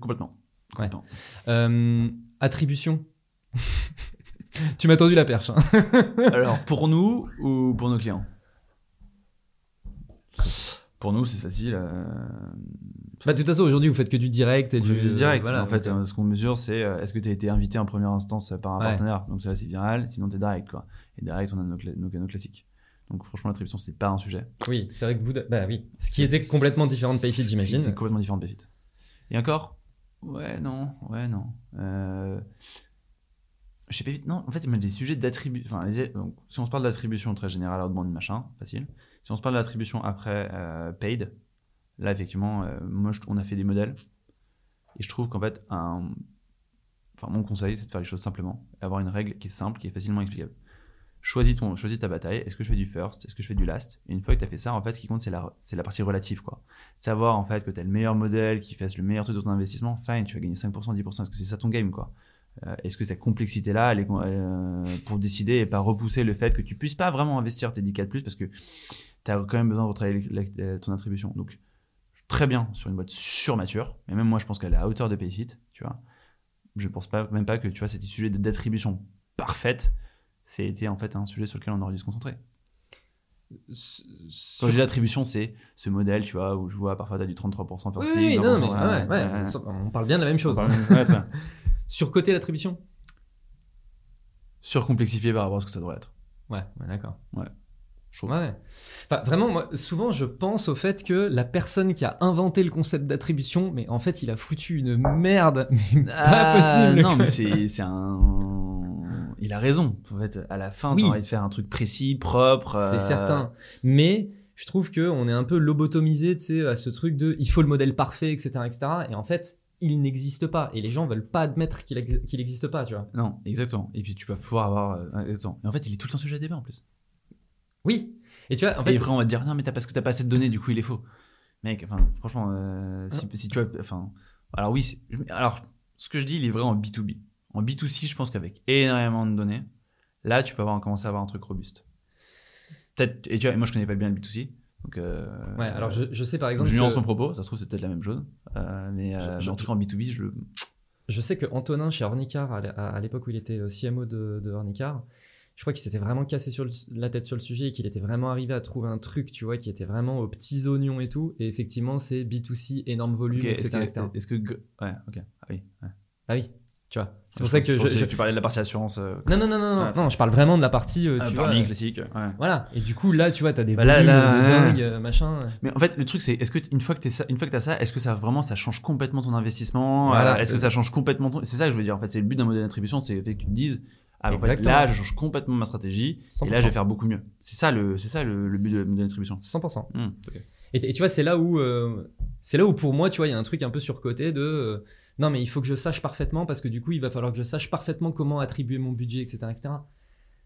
Complètement. Ouais. Complètement. Euh, attribution. tu m'as tendu la perche. hein. Alors, pour nous ou pour nos clients? Pour nous, c'est facile. euh, Bah, de toute façon, aujourd'hui, vous faites que du direct et du du direct. voilà, en fait, euh, euh, ce qu'on mesure, c'est est-ce que tu as été invité en première instance par un Ouais. partenaire? Donc, ça, c'est viral. Sinon, tu es direct. Quoi. Et direct, on a nos, canaux classiques. Donc, franchement, l'attribution, c'est pas un sujet. oui, c'est vrai que vous. Bah oui. Ce qui était complètement différent de Payfit, j'imagine. C'était complètement différent de Payfit. Et encore? Ouais, non. Ouais, non. Euh... Chez Payfit, non. En fait, il y a des sujets d'attribution. Enfin, les- si on se parle d'attribution très générale, outbound, machin, facile. Si on se parle d'attribution après euh, paid, là, effectivement, euh, moi, on a fait des modèles. Et je trouve qu'en fait, un... enfin, mon conseil, c'est de faire les choses simplement. Avoir une règle qui est simple, qui est facilement explicable. Choisis, ton, choisis ta bataille. Est-ce que je fais du first? Est-ce que je fais du last? Une fois que tu as fait ça, en fait, ce qui compte, c'est la, c'est la partie relative. Quoi. Savoir en fait que tu as le meilleur modèle qui fasse le meilleur truc de ton investissement, fine, tu vas gagner 5%, 10%. Est-ce que c'est ça ton game quoi? Euh, Est-ce que cette complexité-là, elle est euh, pour décider et pas repousser le fait que tu puisses pas vraiment investir tes 10K de plus parce que tu as quand même besoin de retravailler la- la- ton attribution. Donc, très bien sur une boîte surmature, mais même moi, je pense qu'elle est à hauteur de Payfit, tu vois. Je pense pas, même pas que tu vois, c'était sujet d'attribution parfaite, c'était en fait un sujet sur lequel on aurait dû se concentrer. Quand j'ai l'attribution, c'est ce modèle, tu vois, où je vois parfois tu as du 33% Oui, first oui, click, non, 20%, mais ouais, ouais, ouais, ouais. on parle bien de la même chose. Hein. parle- ouais, très bien. Sur côté l'attribution Surcomplexifié par rapport à ce que ça devrait être. Ouais, ouais, d'accord. Ouais. Je trouve. Ouais. Enfin, vraiment, moi, souvent, je pense au fait que la personne qui a inventé le concept d'attribution, mais en fait, il a foutu une merde, mais pas Ah, possible. Non, mais c'est un. Il a raison. En fait, à la fin, Oui. t'as envie de faire un truc précis, propre. C'est euh, certain. Mais je trouve qu'on est un peu lobotomisé, tu sais, à ce truc de il faut le modèle parfait, etc., etc. Et en fait, il n'existe pas. Et les gens veulent pas admettre qu'il ex- qu'il n'existe pas, tu vois. Non, exactement. Et puis tu vas pouvoir avoir. euh, exactement. Et en fait, il est tout le temps sujet à débat en plus. Oui. Et tu vois, en et fait, après, on va te dire non, mais t'as parce que t'as pas assez de données, du coup, il est faux. Mec, enfin, franchement, euh, si, si tu as. Enfin, alors oui, c'est- alors ce que je dis, il est vrai en B2B. En B2C, je pense qu'avec énormément de données, là, tu peux avoir commencer à avoir un truc robuste. Peut-être. Et tu vois, et moi, je connais pas bien le B2C. Donc, euh, ouais, alors je, je sais par exemple. je nuance que- mon propos, ça se trouve c'est peut-être la même chose. Euh, mais, Je- en tout cas en B2B, je le. Je sais que Antonin chez Ornicar, à l'é- à à l'époque où il était CMO de, de Ornicar, je crois qu'il s'était vraiment cassé sur le- la tête sur le sujet et qu'il était vraiment arrivé à trouver un truc, tu vois, qui était vraiment aux petits oignons et tout. Et effectivement, c'est B2C, énorme volume, Ok, etc. est-ce que, etc. est-ce que. Ouais, ok. Ah oui. ouais. Ah oui, tu vois. C'est pour ça que je tu parlais de la partie assurance. euh, Non, non, non, non, non, Ah, non, je parle vraiment de la partie, euh, euh, tu vois. euh, classique. Ouais. Voilà. Et du coup, là, tu vois, t'as des Bah là, volumes là, de dingue, euh, machin. Mais en fait, le truc, c'est est-ce que une fois que tu ça, une fois que t'as ça, est-ce que ça vraiment ça change complètement ton investissement? Voilà. Euh, Est-ce que ça change complètement ton C'est ça que je veux dire. En fait, c'est le but d'un modèle d'attribution, c'est que tu te dises Ah, en fait, Exactement. là, je change complètement ma stratégie. Et là, je vais 100%. faire beaucoup mieux. C'est ça le, c'est ça le, le but de, de l'attribution. 100%. Hmm, ok. Et, t- et tu vois, c'est là où, euh, c'est là où pour moi, tu vois, il y a un truc un peu surcoté de, euh, non mais il faut que je sache parfaitement parce que du coup, il va falloir que je sache parfaitement comment attribuer mon budget, etc., etc.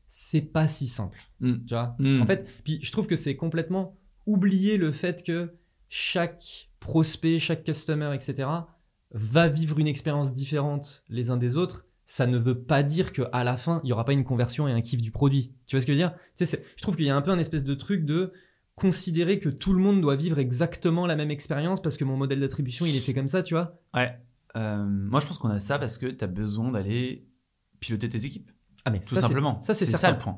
C'est pas si simple, Hmm. tu vois. Hmm. En fait, puis je trouve que c'est complètement oublier le fait que chaque prospect, chaque customer, etc., va vivre une expérience différente les uns des autres. Ça ne veut pas dire qu'à la fin, il n'y aura pas une conversion et un kiff du produit. Tu vois ce que je veux dire? Tu sais, c'est- Je trouve qu'il y a un peu un espèce de truc de considérer que tout le monde doit vivre exactement la même expérience parce que mon modèle d'attribution, il est fait comme ça, tu vois? Ouais. Euh, moi, je pense qu'on a ça parce que tu as besoin d'aller piloter tes équipes. Ah mais Tout ça, simplement. Ça, c'est ça le point.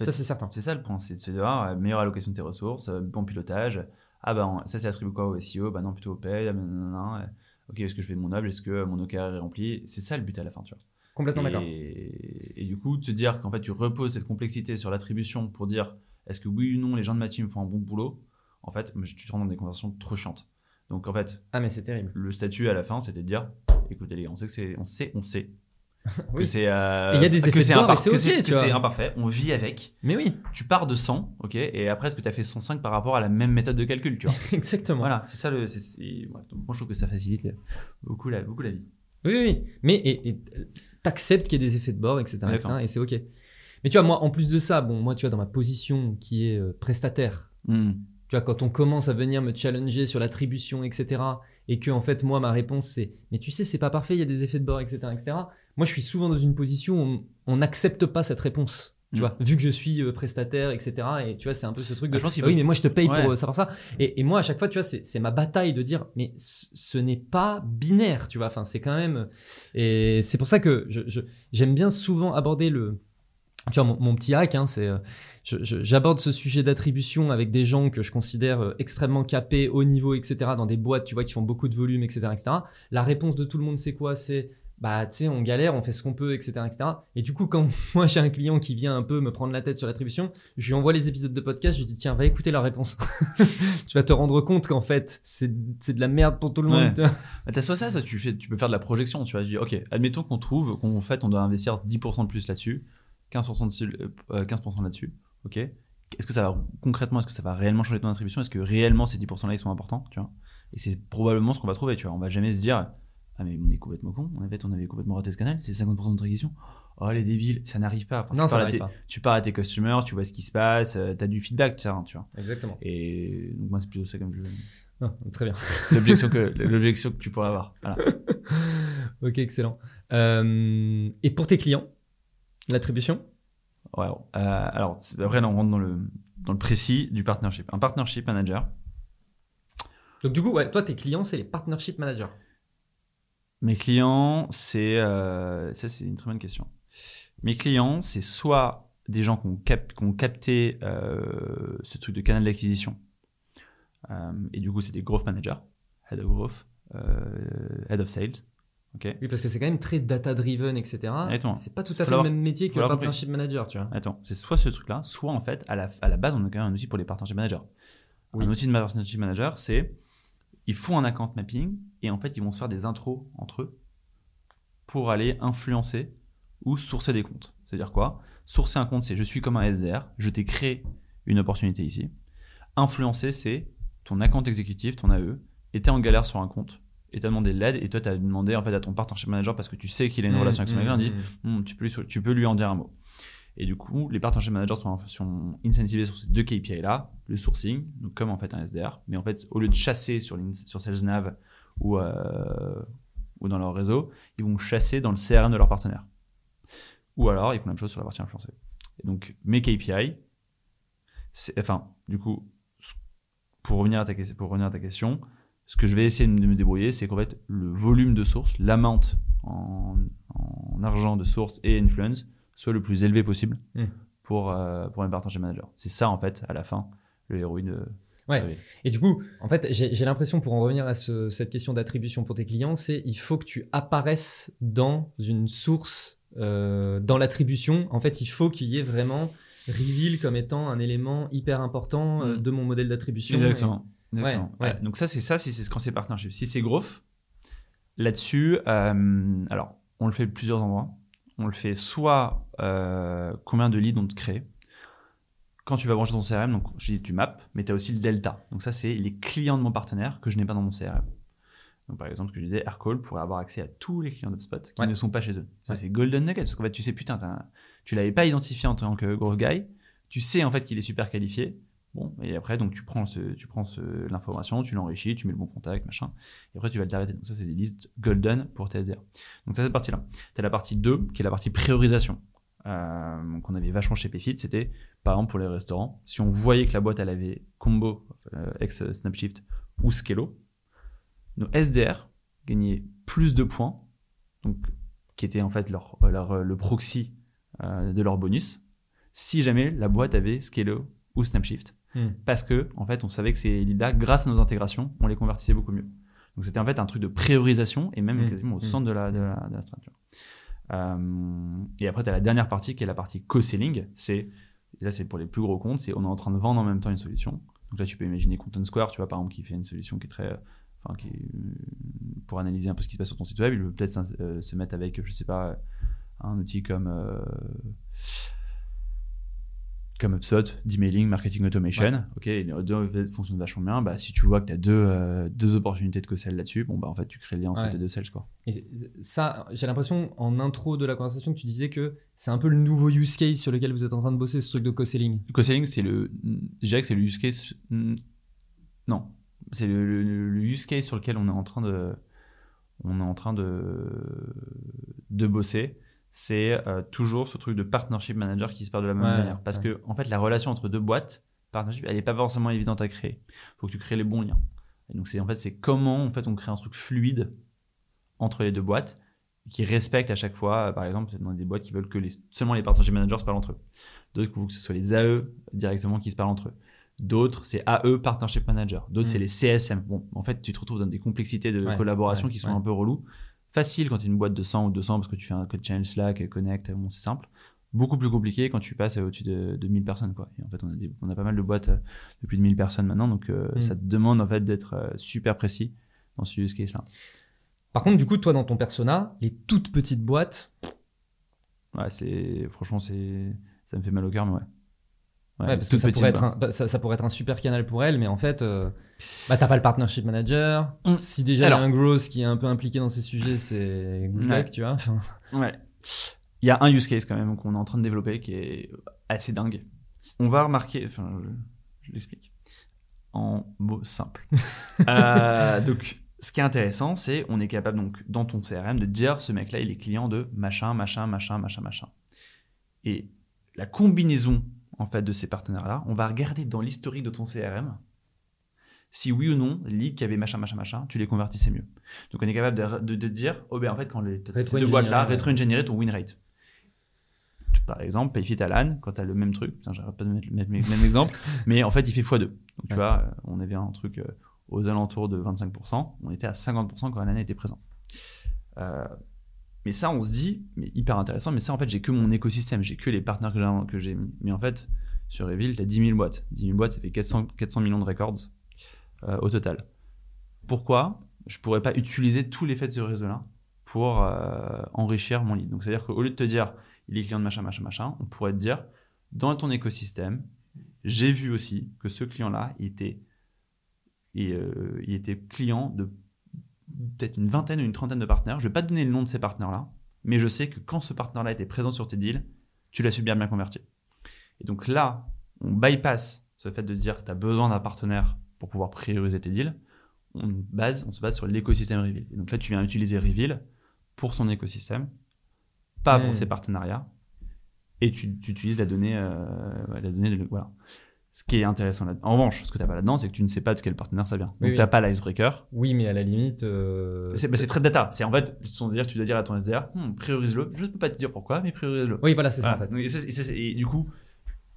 Ça, c'est certain. C'est ça le point. C'est de se dire, ah, meilleure allocation de tes ressources, euh, bon pilotage. Ah, bah, on- ça, c'est attribué quoi au SEO Bah, non, plutôt au pay. ah, Ok, est-ce que je fais mon noble? Est-ce que mon OKR est rempli? C'est ça le but à la fin, tu vois. Complètement d'accord. Et, et du coup, te dire qu'en fait, tu reposes cette complexité sur l'attribution pour dire est-ce que oui ou non les gens de ma team font un bon boulot En fait, tu te rends dans des conversations trop chiantes. Donc, en fait, Ah mais c'est terrible. le statut à la fin, c'était de dire écoutez, les gars, on sait que c'est, on sait, on sait que c'est, euh, il y a des effets c'est de bord, impar- et c'est que c'est- imparfait, on vit avec. Mais oui, Tu pars de 100, ok, et après, est-ce que tu as fait 105 par rapport à la même méthode de calcul, tu vois? Exactement. Voilà, c'est ça le. c'est- ouais, moi, je trouve que ça facilite beaucoup, la, beaucoup la vie. Oui, oui, oui. Mais et, et, t'acceptes qu'il y ait des effets de bord, etc., et c'est ok. Mais tu vois, moi, en plus de ça, bon, moi, tu vois, dans ma position qui est euh, prestataire, Hmm. tu vois, quand on commence à venir me challenger sur l'attribution, etc., et que, en fait, moi, ma réponse, c'est, mais tu sais, c'est pas parfait, il y a des effets de bord, etc., etc., moi, je suis souvent dans une position où on n'accepte pas cette réponse. Tu Mm. vois, vu que je suis euh, prestataire, etc. Et tu vois, c'est un peu ce truc de. Ah, je pense oui, mais moi, je te paye Ouais. pour euh, savoir ça. Et, et moi, à chaque fois, tu vois, c'est c'est ma bataille de dire, mais ce n'est pas binaire, tu vois. Enfin, c'est quand même. Et c'est pour ça que je- je- j'aime bien souvent aborder le. Tu vois, mon, mon petit hack, hein, c'est. euh, je- je- J'aborde ce sujet d'attribution avec des gens que je considère extrêmement capés, haut niveau, etc., dans des boîtes, tu vois, qui font beaucoup de volume, etc., etc. La réponse de tout le monde, c'est quoi? C'est bah, tu sais, on galère, on fait ce qu'on peut, etc., etc. Et du coup, quand moi j'ai un client qui vient un peu me prendre la tête sur l'attribution, je lui envoie les épisodes de podcast, je lui dis tiens, va écouter la réponse. tu vas te rendre compte qu'en fait, c'est de la merde pour tout le Ouais. monde. Bah, t'as soit ça, ça tu, fais, tu peux faire de la projection. Tu vois, tu dis, ok, admettons qu'on trouve qu'en fait on doit investir 10% de plus là-dessus, 15% dessus, euh, 15% là-dessus. Ok. Est-ce que ça va concrètement, est-ce que ça va réellement changer ton attribution? Est-ce que réellement ces 10% là ils sont importants Tu vois? Et c'est probablement ce qu'on va trouver. Tu vois, on va jamais se dire ah mais on est complètement con. En fait, on avait complètement raté ce canal. C'est 50% de notre acquisition. Oh les débiles, ça n'arrive pas. Enfin, tu Non, ça parles n'arrive tes- pas. Tu pars à tes customers, tu vois ce qui se passe, tu as du feedback, tu vois. tu vois. Exactement. Et donc moi c'est plutôt ça comme je Non, très bien. l'objection que l'objection que tu pourrais avoir. Voilà. Ok, excellent. Euh, et pour tes clients, l'attribution? Ouais, euh, alors, après, là, on rentre dans le, dans le précis du partnership. Un partnership manager, Donc du coup, ouais, toi, tes clients, c'est les partnership managers. Mes clients, c'est. euh, ça, c'est une très bonne question. Mes clients, c'est soit des gens qui ont, cap- qui ont capté euh, ce truc de canal d'acquisition. Euh, et du coup, c'est des growth managers, head of growth, head of sales. Ok? Oui, parce que c'est quand même très data-driven, etc. C'est pas tout à fait le même métier que le partnership manager, tu vois. Attends, c'est soit ce truc-là, soit en fait, à la, à la base, on a quand même un outil pour les partnership managers. Oui. Un outil de partnership manager, c'est ils font un account mapping et en fait, ils vont se faire des intros entre eux pour aller influencer ou sourcer des comptes. C'est-à-dire quoi? Sourcer un compte, c'est je suis comme un SDR, je t'ai créé une opportunité ici. Influencer, c'est ton account exécutif, ton AE, était en galère sur un compte et t'as demandé de l'aide et toi, t'as demandé en fait à ton partnership manager parce que tu sais qu'il a une Mmh, relation avec son mmh, manager, on dit mmh. Hmm, tu, peux lui, tu peux lui en dire un mot. Et du coup, les partnership managers sont, sont incentivés sur ces deux KPI-là, le sourcing, donc comme en fait un SDR, mais en fait, au lieu de chasser sur, sur SalesNav ou, euh, ou dans leur réseau, ils vont chasser dans le CRM de leur partenaire. Ou alors, ils font la même chose sur la partie influencée. Et donc, mes KPI, enfin, du coup, pour revenir, à ta, que- pour revenir à ta question, ce que je vais essayer de me débrouiller, c'est qu'en fait, le volume de source, l'amount en, en argent de source et influence soit le plus élevé possible Mm. pour, euh, pour un partnership manager. C'est ça, en fait, à la fin, le héroïne de. Ouais. de- Et du coup, en fait, j'ai l'impression, pour en revenir à ce- cette question d'attribution pour tes clients, c'est il faut que tu apparaisses dans une source, euh, dans l'attribution. En fait, il faut qu'il y ait vraiment reveal comme étant un élément hyper important euh, Mm. de mon modèle d'attribution. Exactement. Exactement. Ouais, ouais. Ouais. Donc ça, c'est ça, si c'est quand c'est partnership. Si c'est growth, là-dessus, euh, alors, on le fait de plusieurs endroits. on le fait soit combien de leads on te crée. Quand tu vas brancher ton CRM, donc je dis tu maps, mais tu as aussi le delta. Donc ça, c'est les clients de mon partenaire que je n'ai pas dans mon CRM. Donc par exemple, ce que je disais, Aircall pourrait avoir accès à tous les clients d'HubSpot qui Ouais. ne sont pas chez eux. Ça, Ouais. c'est golden nugget parce qu'en fait, tu sais, putain, un- tu l'avais pas identifié en tant que gros guy. Tu sais en fait qu'il est super qualifié. Bon, et après, donc tu prends, ce, tu prends ce- l'information, tu l'enrichis, tu mets le bon contact, machin. Et après, tu vas le t'arrêter. Donc ça, c'est des listes golden pour tes SDR. Donc ça, cette partie-là. Tu as la partie 2, qui est la partie priorisation. Euh, donc on avait vachement chez Payfit, c'était par exemple pour les restaurants, si on voyait que la boîte elle avait Combo, euh, ex Snapshift ou Skello, nos SDR gagnaient plus de points, donc qui était en fait leur, leur- le proxy euh, de leur bonus, si jamais la boîte avait Skello ou Snapshift. Hmm. Parce que en fait on savait que ces leads-là, grâce à nos intégrations, on les convertissait beaucoup mieux. Donc c'était en fait un truc de priorisation et même Hmm. quasiment au Hmm. centre de la, de la, de la. Euh, et après, tu as la dernière partie qui est la partie co-selling. C'est, et là, c'est pour les plus gros comptes, c'est on est en train de vendre en même temps une solution. Donc là, tu peux imaginer Content Square, tu vois, par exemple, qui fait une solution qui est très. Enfin, qui euh, pour analyser un peu ce qui se passe sur ton site web, il veut peut-être euh, se mettre avec, je sais pas, un outil comme. euh, comme HubSpot, d'emailing, marketing automation, ok, les deux fonctionnent vachement bien. Bah, si tu vois que tu as deux, euh, deux opportunités de co-sell là-dessus, bon, bah, en fait, tu crées le lien entre Ouais. tes deux sales, quoi. Et ça, j'ai l'impression en intro de la conversation que tu disais que c'est un peu le nouveau use case sur lequel vous êtes en train de bosser, ce truc de co-selling. Le co-selling, c'est le. Je dirais que c'est le use case. Non. C'est le, le- le use case sur lequel on est en train de. On est en train de. de bosser. C'est euh, toujours ce truc de partnership manager qui se perd de la même Ouais, manière. Parce ouais. que, en fait, la relation entre deux boîtes, partnership, elle n'est pas forcément évidente à créer. Il faut que tu crées les bons liens. Et donc, c'est en fait, c'est comment en fait, on crée un truc fluide entre les deux boîtes qui respecte à chaque fois, par exemple, dans des boîtes qui veulent que les, seulement les partnership managers se parlent entre eux. D'autres, que ce soit les AE directement qui se parlent entre eux. D'autres, c'est AE Partnership Manager. D'autres, Mm. c'est les CSM. Bon, en fait, tu te retrouves dans des complexités de Ouais, collaboration ouais, qui sont ouais. un peu reloues. Facile quand tu es une boîte de 100 ou 200 parce que tu fais un code channel Slack, Connect, bon, c'est simple. Beaucoup plus compliqué quand tu passes au-dessus de, de 1000 personnes. Quoi. Et en fait, on a, des- on a pas mal de boîtes euh, de plus de 1000 personnes maintenant, donc euh, Mm. ça te demande en fait d'être euh, super précis dans ce use case-là. Par contre, du coup, toi, dans ton persona, les toutes petites boîtes, Ouais, c'est franchement, c'est ça me fait mal au cœur, mais ouais. Ouais, parce que ça pourrait, être un, bah, ça, ça pourrait être un super canal pour elle, mais en fait, euh, bah, t'as pas le partnership manager. Mm. Si déjà il y a un growth qui est un peu impliqué dans ces sujets, c'est good Ouais. luck, tu vois. Enfin, Ouais. Il y a un use case quand même qu'on est en train de développer qui est assez dingue. On va remarquer, enfin, je, je l'explique en mots simples. Euh, donc, ce qui est intéressant, c'est on est capable donc dans ton CRM de dire ce mec-là il est client de machin, machin, machin, machin, machin. Et la combinaison en fait de ces partenaires-là, on va regarder dans l'historique de ton CRM si oui ou non les leads qui avaient machin, machin, machin, tu les convertissais mieux. Donc on est capable de, de- de dire, oh ben en fait quand les, ces Rétro-ingénierer, deux boîtes-là ouais. rétro-ingénérer ton win rate. Par exemple, Payfit Alan, quand tu as le même truc, putain, j'arrête pas de mettre le même, le même exemple, mais en fait il fait x2. Donc tu Ouais. vois, on avait un truc euh, aux alentours de 25%, on était à 50% quand Alan était présent. Euh, mais ça, on se dit, mais hyper intéressant, mais ça, en fait, j'ai que mon écosystème, j'ai que les partenaires que j'ai- mis. Mais en fait, sur Evil, tu as 10 000 boîtes. 10 000 boîtes, ça fait 400, 400 millions de records euh, au total. Pourquoi je pourrais pas utiliser tous les faits de ce réseau-là pour euh, enrichir mon lead? Donc, c'est-à-dire qu'au lieu de te dire, il est client de machin, machin, machin, on pourrait te dire, dans ton écosystème, j'ai vu aussi que ce client-là était, euh, il était client de peut-être une vingtaine ou une trentaine de partenaires. Je vais pas te donner le nom de ces partenaires-là, mais je sais que quand ce partenaire-là était présent sur tes deals, tu l'as super bien converti. Et donc là, on bypass ce fait de dire que tu as besoin d'un partenaire pour pouvoir prioriser tes deals. On, base, on se base sur l'écosystème Reveal. Et donc là, tu viens utiliser Reveal pour son écosystème, pas pour Hmm. ses partenariats, et tu, tu utilises la donnée, euh, la donnée de, voilà. Ce qui est intéressant là En revanche, ce que tu n'as pas là-dedans, c'est que tu ne sais pas de quel partenaire ça vient. Donc Oui, n'as pas l'icebreaker, oui, mais à la limite. euh, c'est bah, très data. C'est en fait, dire, tu dois dire à ton SDR, Hmm, priorise-le. Je ne peux pas te dire pourquoi, mais priorise-le. Oui, voilà, c'est ça en fait. Et, du coup,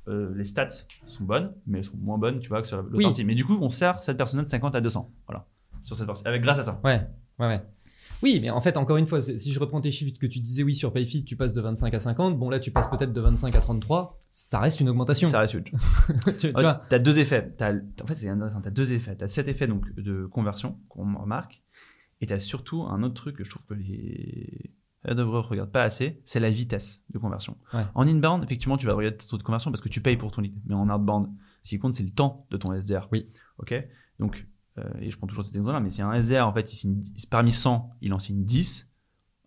euh, les stats sont bonnes, mais elles sont moins bonnes, tu vois, que sur la- l'autre Oui. partie. Mais du coup, on sert cette personne de 50 à 200. Voilà. Sur cette partie. Avec, grâce à ça. Ouais, ouais, ouais. Oui, mais en fait, encore une fois, si je reprends tes chiffres que tu disais, oui, sur Payfit, tu passes de 25 à 50. Bon, là, tu passes peut-être de 25 à 33. Ça reste une augmentation. Ça reste huge. tu, tu vois t'as deux effets. T'as- en fait, c'est intéressant. T'as deux effets. T'as cet effet donc de conversion qu'on remarque, et t'as surtout un autre truc que je trouve que les head of growth regarde pas assez, c'est la vitesse de conversion. Ouais. En inbound, effectivement, tu vas regarder ton taux de conversion parce que tu payes pour ton lead. Mais en outbound, ce qui compte, c'est le temps de ton SDR. Oui. Ok? Donc, et je prends toujours cet exemple-là, mais si un SDR, en fait, il signe, parmi 100, il en signe 10,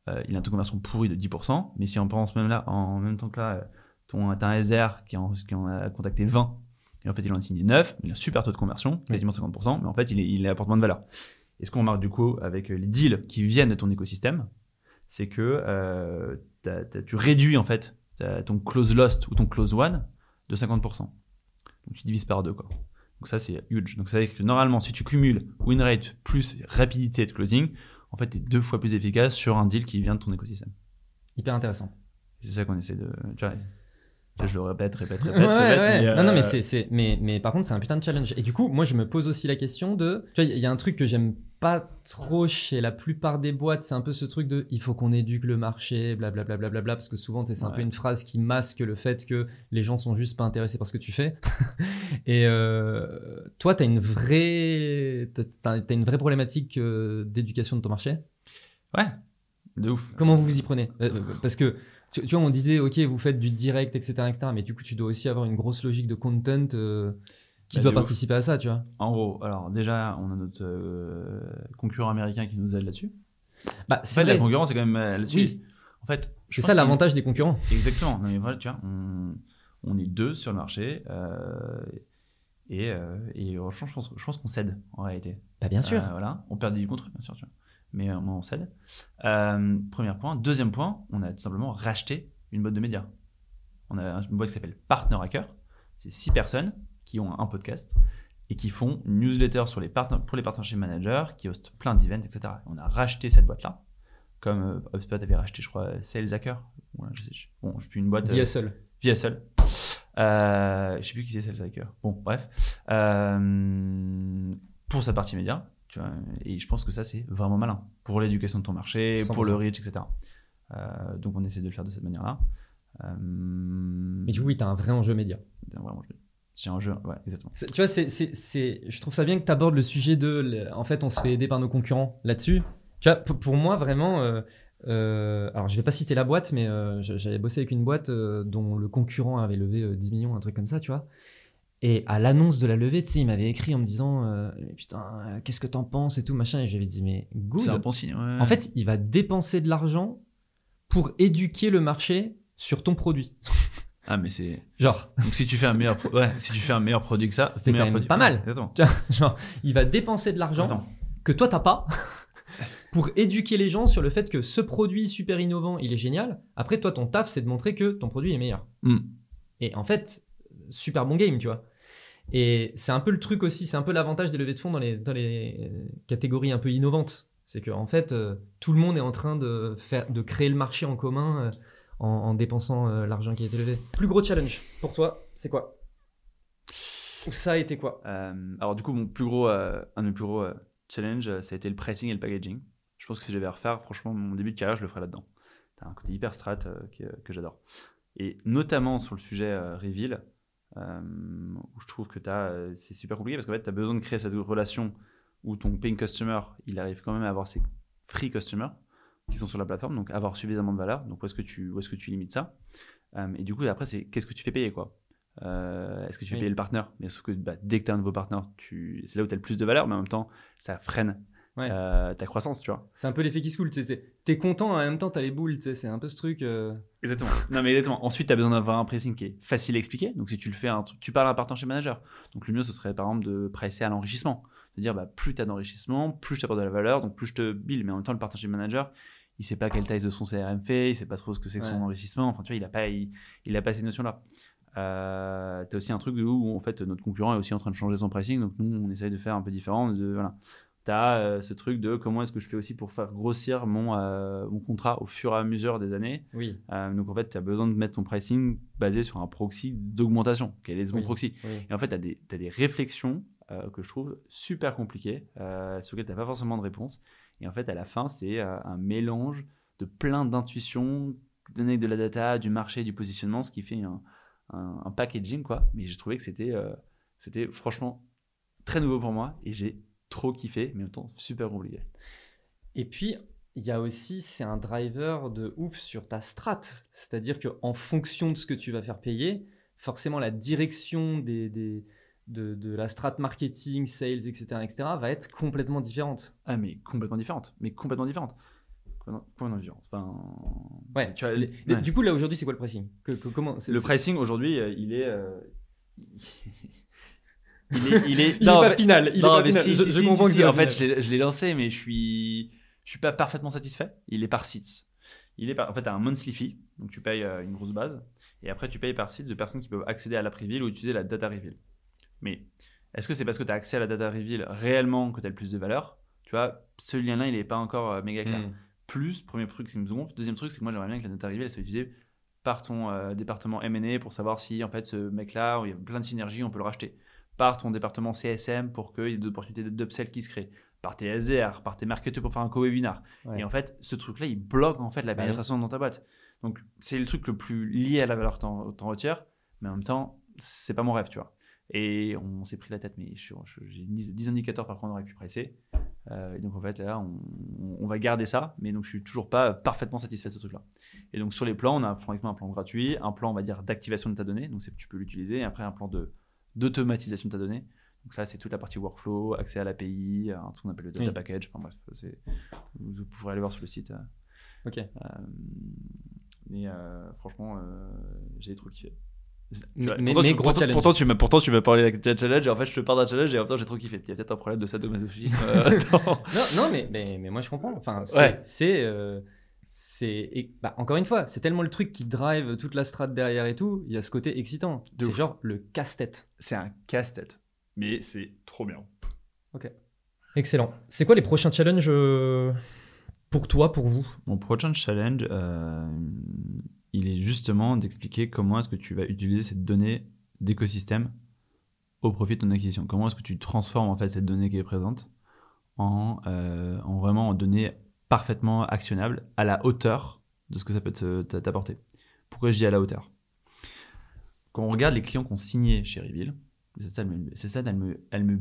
euh, il a un taux de conversion pourri de 10%. Mais si on pense même là, en même temps que là, euh, ton, t'as un SDR qui en, qui en a contacté 20, et en fait, il en a signé 9, il a un super taux de conversion, quasiment 50%, mais en fait, il, est, il apporte moins de valeur. Et ce qu'on remarque du coup avec les deals qui viennent de ton écosystème, c'est que euh, tu réduis en fait ton close lost ou ton close one de 50%. Donc tu divises par deux quoi. Donc ça c'est huge. Donc ça veut dire que normalement si tu cumules win rate plus rapidité de closing, en fait tu es deux fois plus efficace sur un deal qui vient de ton écosystème. Hyper intéressant. C'est ça qu'on essaie de. Tu vois, je le répète, répète, Ouais, répète, répète. ouais. mais, Non, non, mais, euh, c'est, c'est- mais, mais par contre, c'est un putain de challenge. Et du coup, moi, je me pose aussi la question de. Tu vois, il y a un truc que j'aime pas trop chez la plupart des boîtes, c'est un peu ce truc de il faut qu'on éduque le marché, blablabla, bla, bla, bla, parce que souvent, c'est un peu une phrase qui masque le fait que les gens sont juste pas intéressés par ce que tu fais. Et euh, toi, tu as une vraie. Une vraie problématique euh, d'éducation de ton marché? Ouais, de ouf. Comment vous vous y prenez? Euh, Parce que tu, tu vois, on disait, ok, vous faites du direct, etc., etc., mais du coup, tu dois aussi avoir une grosse logique de content euh, qui Bah, doit participer à ça, tu vois? En gros, alors déjà, on a notre euh, concurrent américain qui nous aide là-dessus. Bah, En fait, la concurrence, c'est quand même euh, là-dessus. Oui. En fait, C'est ça l'avantage des concurrents. Exactement. Non, mais voilà, tu vois, on, on est deux sur le marché. euh, et, et franchement, je pense, je pense qu'on cède en réalité. Bah, bien sûr. Voilà, on perd des contre, bien sûr, tu vois. Mais euh, moi, on cède. Premier point. Deuxième point, on a tout simplement racheté une boîte de médias. On a une boîte qui s'appelle Partner Hacker. C'est six personnes qui ont un podcast et qui font une newsletter sur les pour les partnership managers, qui hostent plein d'events, etc. On a racheté cette boîte-là. Comme euh, HubSpot avait racheté, je crois, Sales Hacker. Voilà, je sais, je- bon, je suis une boîte. euh, DSL. via seul. Euh, je sais plus qui c'est Sales Hacker. Bon, bref. Euh, pour sa partie média, tu vois, et je pense que ça, c'est vraiment malin. Pour l'éducation de ton marché, pour le 100%. reach, etc. Euh, donc, on essaie de le faire de cette manière-là. Mais du coup, oui, tu as un vrai enjeu média. vraiment, je- j'ai un jeu, ouais, exactement. C'est- Tu vois, c'est, c'est, c'est- je trouve ça bien que tu abordes le sujet de. en fait, on se fait aider par nos concurrents là-dessus. Tu vois, pour, pour moi, vraiment. euh, euh, alors, je vais pas citer la boîte, mais euh, j'avais bossé avec une boîte euh, dont le concurrent avait levé euh, 10 millions, un truc comme ça, tu vois. Et à l'annonce de la levée, tu sais, il m'avait écrit en me disant euh, Mais Putain, euh, qu'est-ce que t'en penses et tout, machin. Et j'avais dit Mais good. C'est un bon signe. ouais. En fait, il va dépenser de l'argent pour éduquer le marché sur ton produit. Ah, mais c'est. Genre, Donc, si tu fais un meilleur, pro- ouais, si tu fais un meilleur produit que ça, C'est meilleur quand même produit. pas mal. Ouais, genre, il va dépenser de l'argent que toi t'as pas pour éduquer les gens sur le fait que ce produit super innovant il est génial. Après toi ton taf c'est de montrer que ton produit est meilleur. Hmm. Et en fait super bon game tu vois. Et c'est un peu le truc aussi, c'est un peu l'avantage des levées de fonds dans les, dans les euh, catégories un peu innovantes. C'est que en fait euh, tout le monde est en train de faire de créer le marché en commun euh, en, en dépensant euh, l'argent qui a été levé. Plus gros challenge pour toi c'est quoi? Ou ça a été quoi? Euh, alors du coup, mon plus gros, euh, un de mes plus gros euh, challenges, ça a été le pricing et le packaging. Je pense que si j'avais à refaire, franchement, mon début de carrière, je le ferais là-dedans. T'as un côté hyper strat euh, que, que j'adore. Et notamment sur le sujet euh, reveal, euh, où je trouve que t'as, euh, c'est super compliqué parce qu'en fait, tu as besoin de créer cette relation où ton paying customer, il arrive quand même à avoir ses free customers qui sont sur la plateforme, donc avoir suffisamment de valeur. Donc où est-ce que tu, où est-ce que tu limites ça Euh, Et du coup, après, c'est qu'est-ce que tu fais payer quoi? Euh, Est-ce que tu fais Oui. payer le partenaire Mais sauf que bah, dès que tu as un nouveau partenaire, tu... c'est là où tu as le plus de valeur, mais en même temps, ça freine Ouais. euh, ta croissance, tu vois. C'est un peu l'effet qui se coule, tu T'es content, en même temps t'as les boules, tu c'est un peu ce truc. Exactement. non, mais exactement. Ensuite, tu as besoin d'avoir un pricing qui est facile à expliquer. Donc, si tu le fais, un tu parles à un partenaire chez manager. Donc, le mieux, ce serait par exemple de pricer à l'enrichissement. De dire, bah, plus tu as d'enrichissement, plus je t'apporte de la valeur, donc plus je te bill. Mais en même temps, le partnership manager, il sait pas quelle taille de son CRM fait, il sait pas trop ce que c'est que son enrichissement. Enfin, tu vois, il a pas, il, il a pas ces notions-là. Euh, tu as aussi un truc où, en fait, notre concurrent est aussi en train de changer son pricing. Donc, nous, on essaye de faire un peu différent. De, voilà. Tu as ce truc de comment est-ce que je fais aussi pour faire grossir mon, euh, mon contrat au fur et à mesure des années. Oui, Euh, donc en fait, tu as besoin de mettre ton pricing basé sur un proxy d'augmentation. Quel est ce bon Oui. proxy oui. Et en fait, tu as, des réflexions euh, que je trouve super compliquées, euh, sur lesquelles tu n'as pas forcément de réponse. Et en fait, à la fin, c'est euh, un mélange de plein d'intuitions, données de la data, du marché, du positionnement, ce qui fait un, packaging. quoi. Mais j'ai trouvé que c'était euh, c'était franchement très nouveau pour moi et j'ai trop kiffé, mais en même temps super compliqué. Et puis, il y a aussi, c'est un driver de ouf sur ta strat. C'est-à-dire qu'en fonction de ce que tu vas faire payer, forcément la direction des- de, de la strat marketing, sales, etc., etc., va être complètement différente. Ah, mais complètement différente. Mais complètement différente. Complètement, différente. Enfin, Ouais. tu vois, les- Mais ouais. Du coup, là, aujourd'hui, c'est quoi le pricing? Que- que- comment, Le pricing aujourd'hui, euh, il est. euh, il est. Il est, Il non, est pas final. Il est non, pas mais final. si, je, si, je si, comprends si, que c'est en pas fait, je l'ai- lancé, mais je suis, je suis pas parfaitement satisfait. Il est par seats. Il est par, en fait, as un monthly fee, donc tu payes euh, une grosse base, et après tu payes par seats de personnes qui peuvent accéder à la reveal ou utiliser la data reveal. Mais est-ce que c'est parce que tu as accès à la data reveal réellement que tu as le plus de valeur? Tu vois, ce lien-là, il n'est pas encore euh, méga clair. Hmm. Plus, premier truc, c'est me gonfle. Deuxième truc, c'est que moi, j'aimerais bien que la data reveal elle soit utilisée par ton euh, département M&A pour savoir si, en fait, ce mec-là, où il y a plein de synergies, on peut le racheter. Par ton département CSM pour qu'il y ait des opportunités d'upsell qui se créent. Par tes SDR, par tes marketeurs pour faire un co-webinar. Ouais. Et en fait, ce truc-là, il bloque en fait la Bah pénétration dans ta boîte. Donc, c'est le truc le plus lié à la valeur que t'en t'en retires, mais en même temps, c'est pas mon rêve, tu vois. Et on s'est pris la tête, mais je suis- je- j'ai 10, 10 indicateurs par contre on aurait pu presser. Euh, et donc en fait, là, on, on va garder ça, mais donc je suis toujours pas parfaitement satisfait de ce truc-là. Et donc sur les plans, on a franchement un plan gratuit, un plan, on va dire, d'activation de ta donnée, donc tu peux l'utiliser, et après un plan de d'automatisation de ta donnée. Donc là, c'est toute la partie workflow, accès à l'API, un truc qu'on appelle le data Oui. package. Enfin bref, vous, pourrez aller voir sur le site. euh, Ok. euh, mais euh, franchement, euh, j'ai trop kiffé. Mais- pourtant, mais tu, gros pourtant, challenge. pourtant, tu m'as, pourtant, tu m'as parlé d'un challenge, et en fait, je te parle d'un challenge, et en même temps, j'ai trop kiffé. Il y a peut-être un problème de sadomasochisme. euh, Non, non mais, mais, mais moi je comprends. Enfin, c'est. Ouais. c'est, euh, c'est- bah, encore une fois, c'est tellement le truc qui drive toute la strat derrière et tout. Il y a ce côté excitant. De C'est ouf. genre le casse-tête. c'est un casse-tête. Mais c'est trop bien. Excellent. C'est quoi les prochains challenges euh, pour toi, pour vous? Mon prochain challenge, euh, il est justement d'expliquer comment est-ce que tu vas utiliser cette donnée d'écosystème au profit de ton acquisition. Comment est-ce que tu transformes en fait cette donnée qui est présente en, euh, en vraiment en données parfaitement actionnables à la hauteur de ce que ça peut te- t'a- t'apporter. Pourquoi je dis à la hauteur? Quand on regarde les clients qui ont signé chez Reveal, c'est ça, ça, elle me, elle me,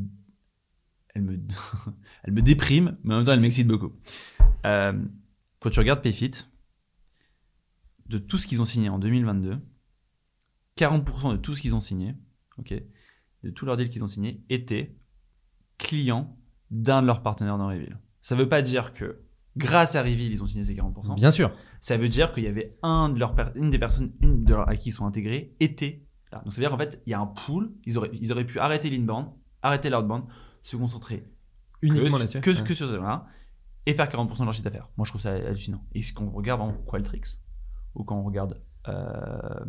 elle me, elle me déprime, mais en même temps elle m'excite beaucoup. Euh, quand tu regardes Payfit, de tout ce qu'ils ont signé en 2022, 40% de tout ce qu'ils ont signé, ok, de tous leurs deals qu'ils ont signés, étaient clients d'un de leurs partenaires dans Reveal. Ça veut pas dire que grâce à Reveal, ils ont signé ces 40%. Bien sûr. Ça veut dire qu'il y avait un de leurs une des personnes une de leurs, à qui ils sont intégrés était là. Donc ça veut dire qu'en fait, il y a un pool, ils auraient, ils auraient pu arrêter l'inbound, arrêter l'outbound, se concentrer Uniquement que, là-dessus. que, Ouais. que sur ça et faire 40% de leur chiffre d'affaires. Moi, je trouve ça hallucinant. Et ce qu'on regarde vraiment Qualtrics, ou quand on regarde euh,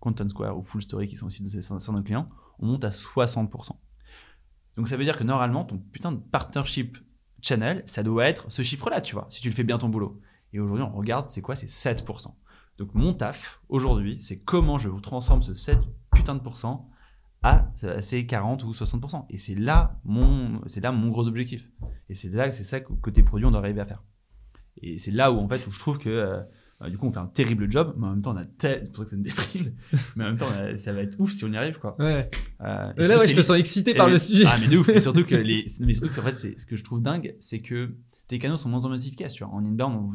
Content Square ou Full Story, qui sont aussi de ces certains clients, on monte à 60%. Donc ça veut dire que normalement, ton putain de partnership channel, ça doit être ce chiffre-là, tu vois, si tu le fais bien ton boulot. Et aujourd'hui, on regarde, c'est quoi? C'est 7%. Donc mon taf, aujourd'hui, c'est comment je vous transforme ce 7 putain de pourcents à ces 40 ou 60%. Et c'est là mon, c'est là mon gros objectif. Et c'est là, c'est ça que côté produit, on doit arriver à faire. Et c'est là où, en fait, où je trouve que, euh, bah, du coup, on fait un terrible job, mais en même temps, on a tel, c'est pour ça que ça me déprime, mais en même temps, a- ça va être ouf si on y arrive, quoi. Ouais. Euh, et là, ouais, je te sens excité et par le sujet. Ah, mais de ouf. Et surtout que les, mais surtout que, en fait, ce que je trouve dingue, c'est que tes canaux sont moins en moins efficaces, tu vois. En inbound, on,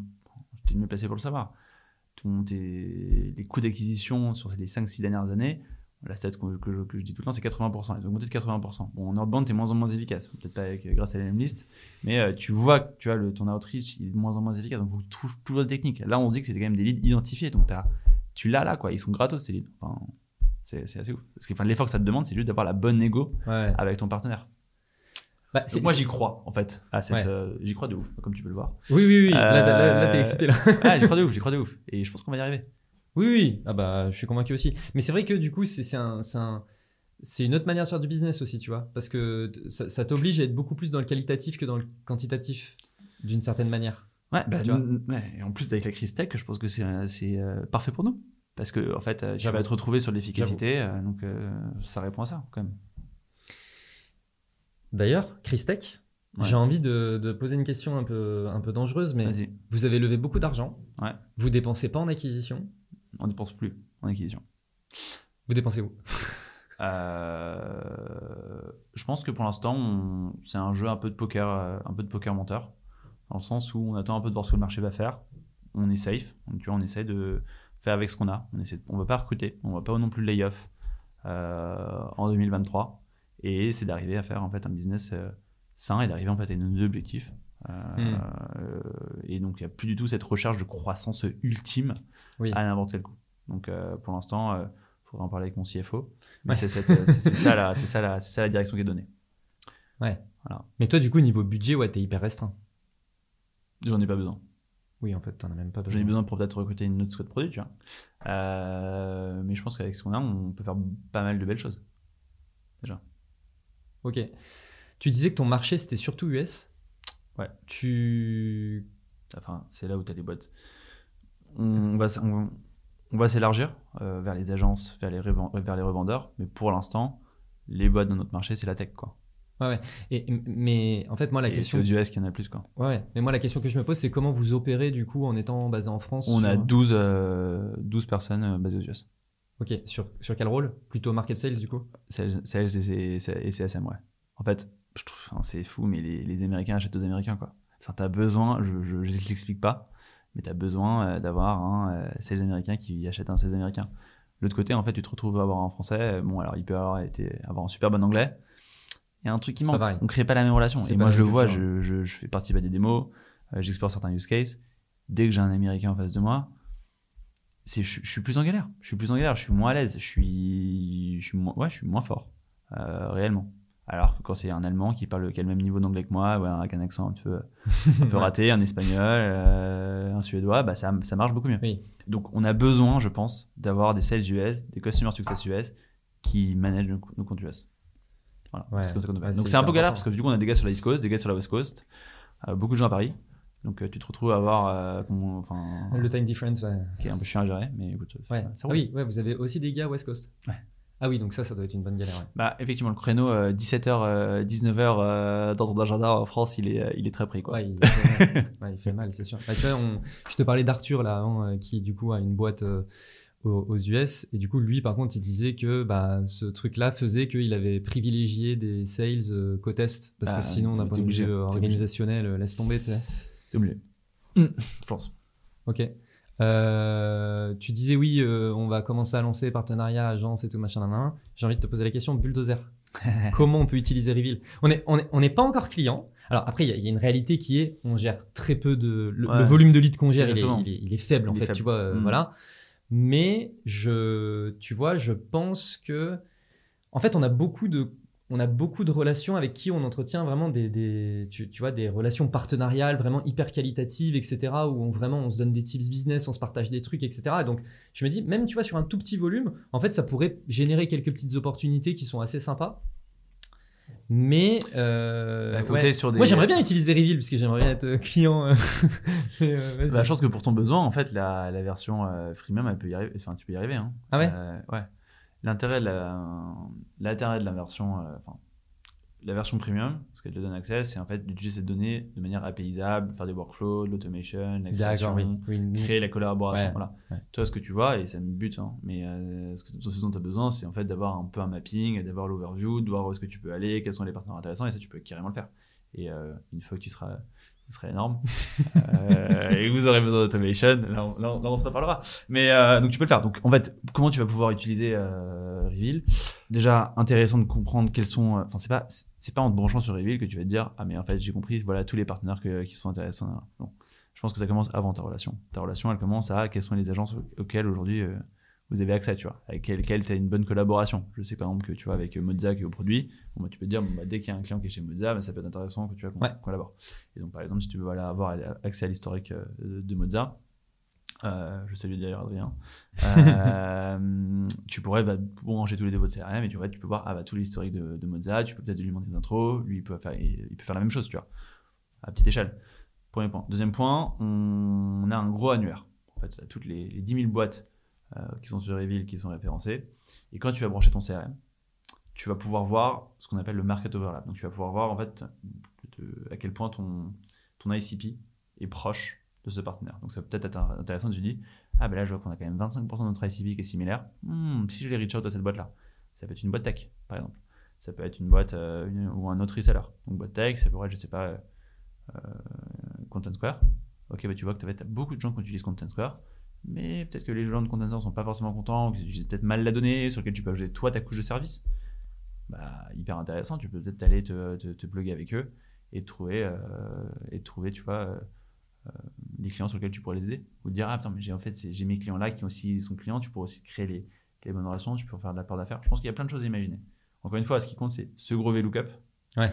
t'es le mieux placé pour le savoir. Ton, tes, les coûts d'acquisition sur les 5-6 dernières années, la stat que, que je, que je dis tout le temps, c'est 80%. Ils ont augmenté de 80%. Bon, en outbound, t'es moins en moins efficace. Peut-être pas avec, grâce à la même liste, mais euh, tu vois que tu vois, le, ton outreach, il est de moins en moins efficace. Donc, il faut tou- toujours des techniques. Là, on se dit que c'était quand même des leads identifiés. Donc, t'as- tu l'as là, quoi. Ils sont gratos, ces leads. Enfin, c'est, assez ouf. Parce que enfin, l'effort que ça te demande, c'est juste d'avoir la bonne Ouais. avec ton partenaire. Bah, moi, j'y crois, en fait. À cette, Ouais. euh, j'y crois de ouf, comme tu peux le voir. Oui, oui, oui. Là, t'es Euh, excité là. Ah, j'y crois de ouf, j'y crois de ouf. Et je pense qu'on va y arriver. Oui, oui. Ah bah, je suis convaincu aussi. Mais c'est vrai que du coup, c'est un, c'est un- une autre manière de faire du business aussi, tu vois. Parce que ça, ça t'oblige à être beaucoup plus dans le qualitatif que dans le quantitatif, d'une certaine manière. Ouais, bah, ouais, et en plus, avec la crise tech, je pense que c'est euh, euh, parfait pour nous. Parce que, en fait, euh, tu vas te retrouver sur l'efficacité. euh, donc, euh, ça répond à ça, quand même. D'ailleurs, Christech, Ouais. j'ai envie de, de poser une question un peu, un peu dangereuse, mais vous avez levé beaucoup d'argent. Ouais. Vous dépensez pas en acquisition. On dépense plus en acquisition. Vous dépensez où? Euh, je pense que pour l'instant, on- c'est un jeu un peu de poker, euh, un peu de poker menteur. dans le sens où on attend un peu de voir ce que le marché va faire. On est safe, donc tu vois, on essaie de faire avec ce qu'on a. On essaie, de- on va pas recruter, on va pas non plus lay off euh, en 2023, et c'est d'arriver à faire en fait un business euh, sain et d'arriver en fait à nos objectifs. Euh, Hmm. euh, et donc il n'y a plus du tout cette recherche de croissance ultime Oui. à n'importe quel coup. Donc euh, pour l'instant, il faudra en parler avec mon CFO. Mais Ouais. c'est ça, la- ça, ça direction qui est donnée. Mais toi, du coup, niveau budget, ouais, t'es hyper restreint. J'en ai pas besoin. Oui, en fait, t'en as même pas J'en besoin. ai besoin pour peut-être recruter une autre squad produit, tu vois. Euh, mais je pense qu'avec ce qu'on a, on peut faire pas mal de belles choses. Ok. Tu disais que ton marché, c'était surtout US. Ouais. Tu. Enfin, c'est là où tu as les boîtes. On va, s- on, on va s'élargir euh, vers les agences, vers les, vers les revendeurs, mais pour l'instant, les boîtes de notre marché, c'est la tech, quoi. Et, mais en fait, moi, la Et c'est question. aux US qu'il y en a plus, quoi. Ouais, mais moi, la question que je me pose, c'est comment vous opérez, du coup, en étant basé en France On a sur- 12, euh, 12 personnes euh, basées aux US. Ok, sur, sur quel rôle? Plutôt market sales, du coup? Sales, sales et CSM, ouais. En fait, je trouve, enfin, c'est fou, mais les, les Américains achètent aux Américains, quoi. Enfin, t'as besoin, je, je, je l'explique pas, mais t'as besoin euh, d'avoir un euh, sales américain qui achète un sales américain. De L'autre côté, en fait, tu te retrouves à avoir un français, euh, bon, alors il peut avoir, été, avoir un super bon anglais. Il y a un truc qui manque. On crée pas la même relation. Et moi, je le vois, je, je, je fais partie des démos, euh, j'explore certains use cases. Dès que j'ai un américain en face de moi, je, je suis plus en galère. Je suis plus en galère, je suis moins à l'aise, je suis, je suis, moins, ouais, je suis moins fort, euh, réellement. Alors que quand c'est un Allemand qui parle qui a le même niveau d'anglais que moi, ouais, avec un accent un peu, un peu raté, un Espagnol, euh, un Suédois, bah ça, ça marche beaucoup mieux. Oui. Donc on a besoin, je pense, d'avoir des sales US, des customer success US qui managent nos, nos comptes US. Voilà, Ouais. c'est comme ça qu'on Ouais, c'est Donc c'est un peu galère parce que du coup on a des gars sur la East Coast, des gars sur la West Coast, euh, beaucoup de gens à Paris. Donc euh, tu te retrouves à avoir, euh, comment- enfin, Le time difference, ouais. qui est un peu chiant à gérer, mais écoute, Ouais. ça Ah oui, ouais, vous avez aussi des gars West Coast. Ouais. Ah oui, donc ça, ça doit être une bonne galère. ouais. Bah, effectivement, le créneau euh, 17h, 19h dans ton agenda en France, il est, euh, il est très pris. Quoi. Ouais, il, fait mal. Ouais, il fait mal, c'est sûr. Bah, tu vois, on- Je te parlais d'Arthur là, euh, qui du coup a une boîte euh, aux, US. Et du coup, lui, par contre, il disait que bah, ce truc-là faisait qu'il avait privilégié des sales euh, côte Est. Parce Ah, que sinon, d'un point de vue euh, organisationnel, euh, laisse tomber, tu sais. T'es obligé. Je pense. Ok. Euh, tu disais oui, euh, on va commencer à lancer partenariat, agence et tout machin. nan. J'ai envie de te poser la question bulldozer. Comment on peut utiliser Reveal? On n'est on est, on n'est pas encore client. Alors après, il y, y a une réalité qui est, on gère très peu de le, Ouais. le volume de leads qu'on gère, il est, Exactement. il est- il est faible en fait. faible. Tu vois, euh, Mm. voilà. Mais je, tu vois, je pense que, en fait, on a beaucoup de on a beaucoup de relations avec qui on entretient vraiment des, des tu, tu vois, des relations partenariales vraiment hyper qualitatives, etc. Où on, vraiment on se donne des tips business, on se partage des trucs, etc. Et donc je me dis, même tu vois, sur un tout petit volume, en fait, ça pourrait générer quelques petites opportunités qui sont assez sympas. Mais euh, Bah, ouais. sur des- moi j'aimerais bien utiliser Reveal parce que j'aimerais bien être euh, client. euh, mais, euh. Bah, je pense que pour ton besoin, en fait, la, la version euh, freemium, elle peut y arriver. Enfin, tu peux y arriver. Hein. Ah ouais? Ouais. L'intérêt de la, l'intérêt de la version, euh, enfin, la version premium, parce qu'elle te donne accès, c'est en fait d'utiliser cette donnée de manière apaisable, faire des workflows, de l'automation, D'accord, oui. créer la collaboration. Ouais, Voilà. ouais. Toi, ce que tu vois, et ça me bute, hein, mais euh, ce, que, ce dont tu as besoin, c'est en fait d'avoir un peu un mapping, d'avoir l'overview, de voir où est-ce que tu peux aller, quels sont les partenaires intéressants, et ça, tu peux carrément le faire. Et euh, une fois que tu seras, tu seras énorme, et vous aurez besoin d'automation, là, on- là, là, on se reparlera. Mais euh, donc, tu peux le faire. Donc, en fait, comment tu vas pouvoir utiliser euh, Reveal? Déjà, intéressant de comprendre quels sont. euh, Enfin, c'est pas, c'est pas en te branchant sur Reveal que tu vas te dire, ah, mais en fait, j'ai compris, voilà tous les partenaires qui sont intéressants. Non. Je pense que ça commence avant ta relation. Ta relation, elle commence à quelles sont les agences au- auxquelles aujourd'hui euh, vous avez accès, tu vois, avec lesquelles tu as une bonne collaboration. Je sais par exemple que tu vois, avec Mozza qui est au produit, bon, bah, tu peux te dire, bon, bah, dès qu'il y a un client qui est chez Mozza, bah, ça peut être intéressant que tu vois, qu'on Ouais. collabore. Et donc, par exemple, si tu veux voilà, avoir accès à l'historique euh, de Mozza, euh, je salue d'ailleurs Adrien. Euh, tu pourrais bah, brancher tous les deux votre CRM et tu, vois, tu peux voir ah, bah, tout l'historique de, de Mozza. Tu peux peut-être lui demander des intros. Lui, il peut, faire, il, il peut faire la même chose, tu vois, à petite échelle. Premier point. Deuxième point, on, on a un gros annuaire. En fait, toutes les, les 10 000 boîtes qui sont sur Reveal, qui sont référencées. Et quand tu vas brancher ton CRM, tu vas pouvoir voir ce qu'on appelle le market overlap. Donc, tu vas pouvoir voir en fait à quel point ton, ton ICP est proche de ce partenaire. Donc, ça peut peut-être être intéressant de se dire Ah, ben là, je vois qu'on a quand même 25% de notre ICP qui est similaire. Hmm, si je les reach out à cette boîte-là, ça peut être une boîte tech, par exemple. Ça peut être une boîte euh, ou un autre reseller. Donc, boîte tech, ça pourrait être, je sais pas, euh, Content Square. Ok, bah, tu vois que tu as beaucoup de gens qui utilisent Content Square, mais peut-être que les gens de Content Square sont pas forcément contents, qu'ils utilisent peut-être mal la donnée, sur laquelle tu peux ajouter toi ta couche de service. Bah, hyper intéressant, tu peux peut-être aller te, te, te plugger avec eux et trouver, euh, et trouver tu vois, euh, euh, les clients sur lesquels tu pourrais les aider. Ou te dire, ah, attends, mais j'ai en fait, j'ai mes clients là qui aussi sont clients, tu pourrais aussi créer les, les bonnes relations, tu peux faire de l'apport d'affaires. Je pense qu'il y a plein de choses à imaginer. Encore une fois, ce qui compte, c'est ce gros VLOOKUP. Ouais.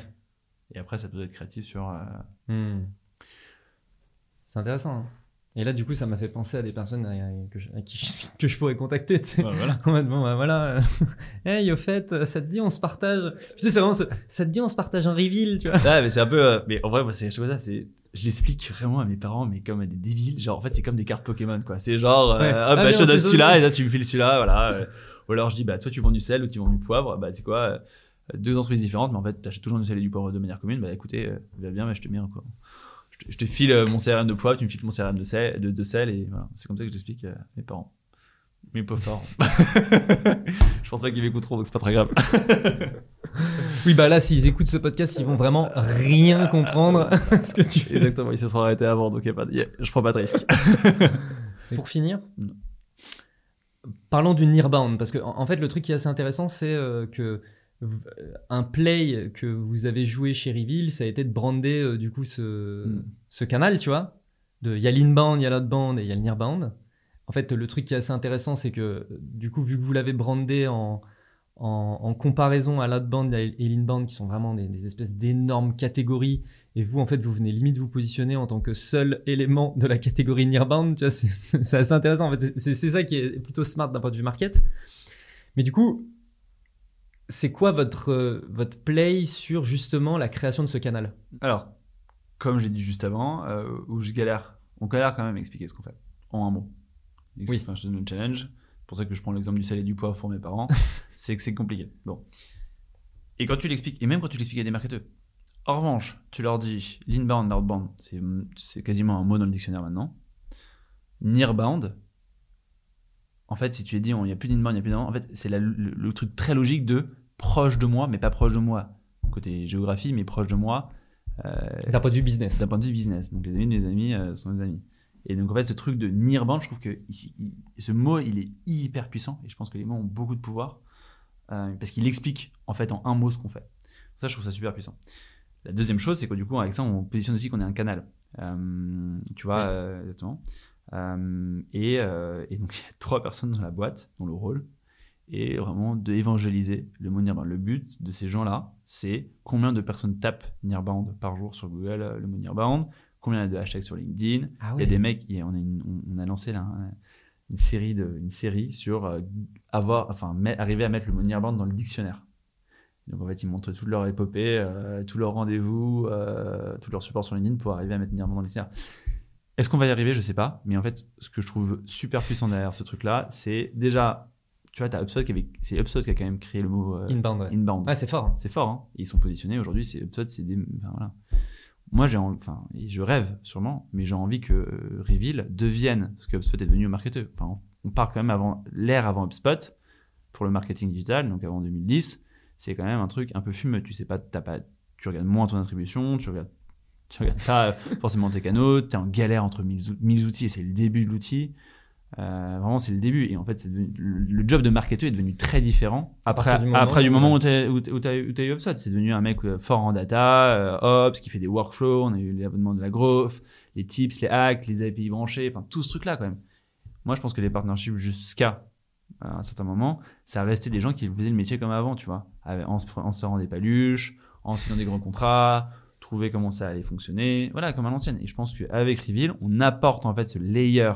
Et après, ça peut être créatif sur. euh, Hmm. C'est intéressant. hein. Et là, du coup, ça m'a fait penser à des personnes euh, que je, à qui je- que je pourrais contacter. tu sais. Ouais, voilà. Bon, bah voilà. euh, hey, au fait, euh, ça te dit, on se partage. Tu sais, c'est vraiment ce- ça te dit, on se partage un reveal, tu vois. Ouais, mais c'est un peu. euh, mais en vrai, moi, c'est je vois ça, c'est. Je l'explique vraiment à mes parents, mais comme à des débiles. Genre, en fait, c'est comme des cartes Pokémon, quoi. C'est genre, euh, Ouais. hop, Ah, bah, je te on donne celui-là, et là, tu me files celui-là, voilà. euh. Ou alors, je dis, bah, toi, tu vends du sel ou tu vends du poivre. Bah, tu sais quoi, deux entreprises différentes, mais en fait, tu achètes toujours du sel et du poivre de manière commune. Bah, écoutez, va bien, mais je te mets un, quoi. Je te, file euh, mon CRM de poivre, tu me files mon CRM de sel, de, de sel et voilà. C'est comme ça que je l'explique à mes parents. Mes pauvres parents. je pense pas qu'ils m'écouteront, donc c'est pas très grave. Oui, bah là, s'ils écoutent ce podcast, ils vont vraiment rien comprendre ce que tu fais. Exactement, ils se sont arrêtés avant, donc y a pas de- y a- je prends pas de risque. Pour finir, Non. parlons du Nearbound, parce que en en fait, le truc qui est assez intéressant, c'est euh, que euh, un play que vous avez joué chez Reveal, ça a été de brander euh, du coup ce, Mm. ce canal, tu vois. De- Il y a l'inbound, il y a l'outbound et il y a le nearbound. En fait, le truc qui est assez intéressant, c'est que du coup, vu que vous l'avez brandé en, en, en comparaison à l'outbound et l'inbound, qui sont vraiment des, des espèces d'énormes catégories, et vous, en fait, vous venez limite vous positionner en tant que seul élément de la catégorie nearbound, tu vois, c'est- assez intéressant. En fait, c'est ça qui est plutôt smart d'un point de vue market. Mais du coup, c'est quoi votre, euh, votre play sur justement la création de ce canal? Alors, comme j'ai dit juste avant, euh, où je galère, on galère quand même à expliquer ce qu'on fait, en un mot. Oui. Enfin, je donne le challenge, c'est pour ça que je prends l'exemple du sel et du poivre pour mes parents, c'est que c'est compliqué. Bon. Et quand tu l'expliques, et même quand tu l'expliques à des marketeurs, en revanche, tu leur dis l'inbound, l'outbound, c'est quasiment un mot dans le dictionnaire maintenant. Nearbound, en fait, si tu es dit, il n'y a plus d'inbound, il n'y a plus d'inbound, en fait, c'est le, le truc très logique de proche de moi, mais pas proche de moi, côté géographie, mais proche de moi, euh, D'un point de vue business. d'un point de vue business. Donc les amis de mes amis euh, sont mes amis. Et donc en fait, ce truc de nearbound, je trouve que ici, il- ce mot, il est hyper puissant. Et je pense que les mots ont beaucoup de pouvoir euh, parce qu'il explique en fait en un mot ce qu'on fait. Ça, je trouve ça super puissant. La deuxième chose, c'est que du coup, avec ça, on positionne aussi qu'on est un canal. Euh, tu vois, Ouais. exactement. Et, et donc, il y a trois personnes dans la boîte, dont le rôle est vraiment d'évangéliser le mot Nearbound. Le but de ces gens-là, c'est combien de personnes tapent Nearbound par jour sur Google, euh, le mot Nearbound, combien il y a de hashtags sur LinkedIn. Ah Il y a des mecs, on, a une- on- on a lancé là, hein, une, série de, une série sur euh, avoir, enfin, arriver à mettre le mot Nearbound dans le dictionnaire. Donc en fait, ils montrent toute leur épopée, euh, tous leurs rendez-vous, euh, tout leur support sur LinkedIn pour arriver à mettre Nearbound dans le dictionnaire. Est-ce qu'on va y arriver? Je sais pas. Mais en fait, ce que je trouve super puissant derrière ce truc-là, c'est déjà, tu vois, t'as HubSpot qui avait, c'est HubSpot qui a quand même créé le mot euh, Inbound, ouais. inbound. Ouais, c'est fort. hein. C'est fort, hein. Et ils sont positionnés aujourd'hui. C'est HubSpot, c'est des, enfin, voilà. Moi, j'ai, en- enfin, et je rêve sûrement, mais j'ai envie que euh, Reveal devienne ce que HubSpot est devenu au marketeur. Enfin, on, on part quand même avant l'ère avant HubSpot pour le marketing digital, donc avant 2010. C'est quand même un truc un peu fumeux. Tu sais pas, t'as pas, tu regardes moins ton attribution, tu regardes, tu regardes pas forcément tes canaux. T'es en galère entre 1000 ou- 1000 outils et c'est le début de l'outil. Euh, vraiment, c'est le début. Et en fait, devenu- le, le job de marketeur est devenu très différent après, du moment après du où- moment où où t'as eu HubSpot. C'est devenu un mec euh, fort en data, euh, Ops, qui fait des workflows. On a eu l'abonnement de la growth, les tips, les hacks, les API branchés, enfin tout ce truc-là quand même. Moi, je pense que les partnerships jusqu'à euh, un certain moment, ça restait des gens qui faisaient le métier comme avant, tu vois, en en se serrant des paluches, en signant des grands contrats, trouver comment ça allait fonctionner, voilà, comme à l'ancienne. Et je pense qu'avec Reveal, on apporte en fait ce layer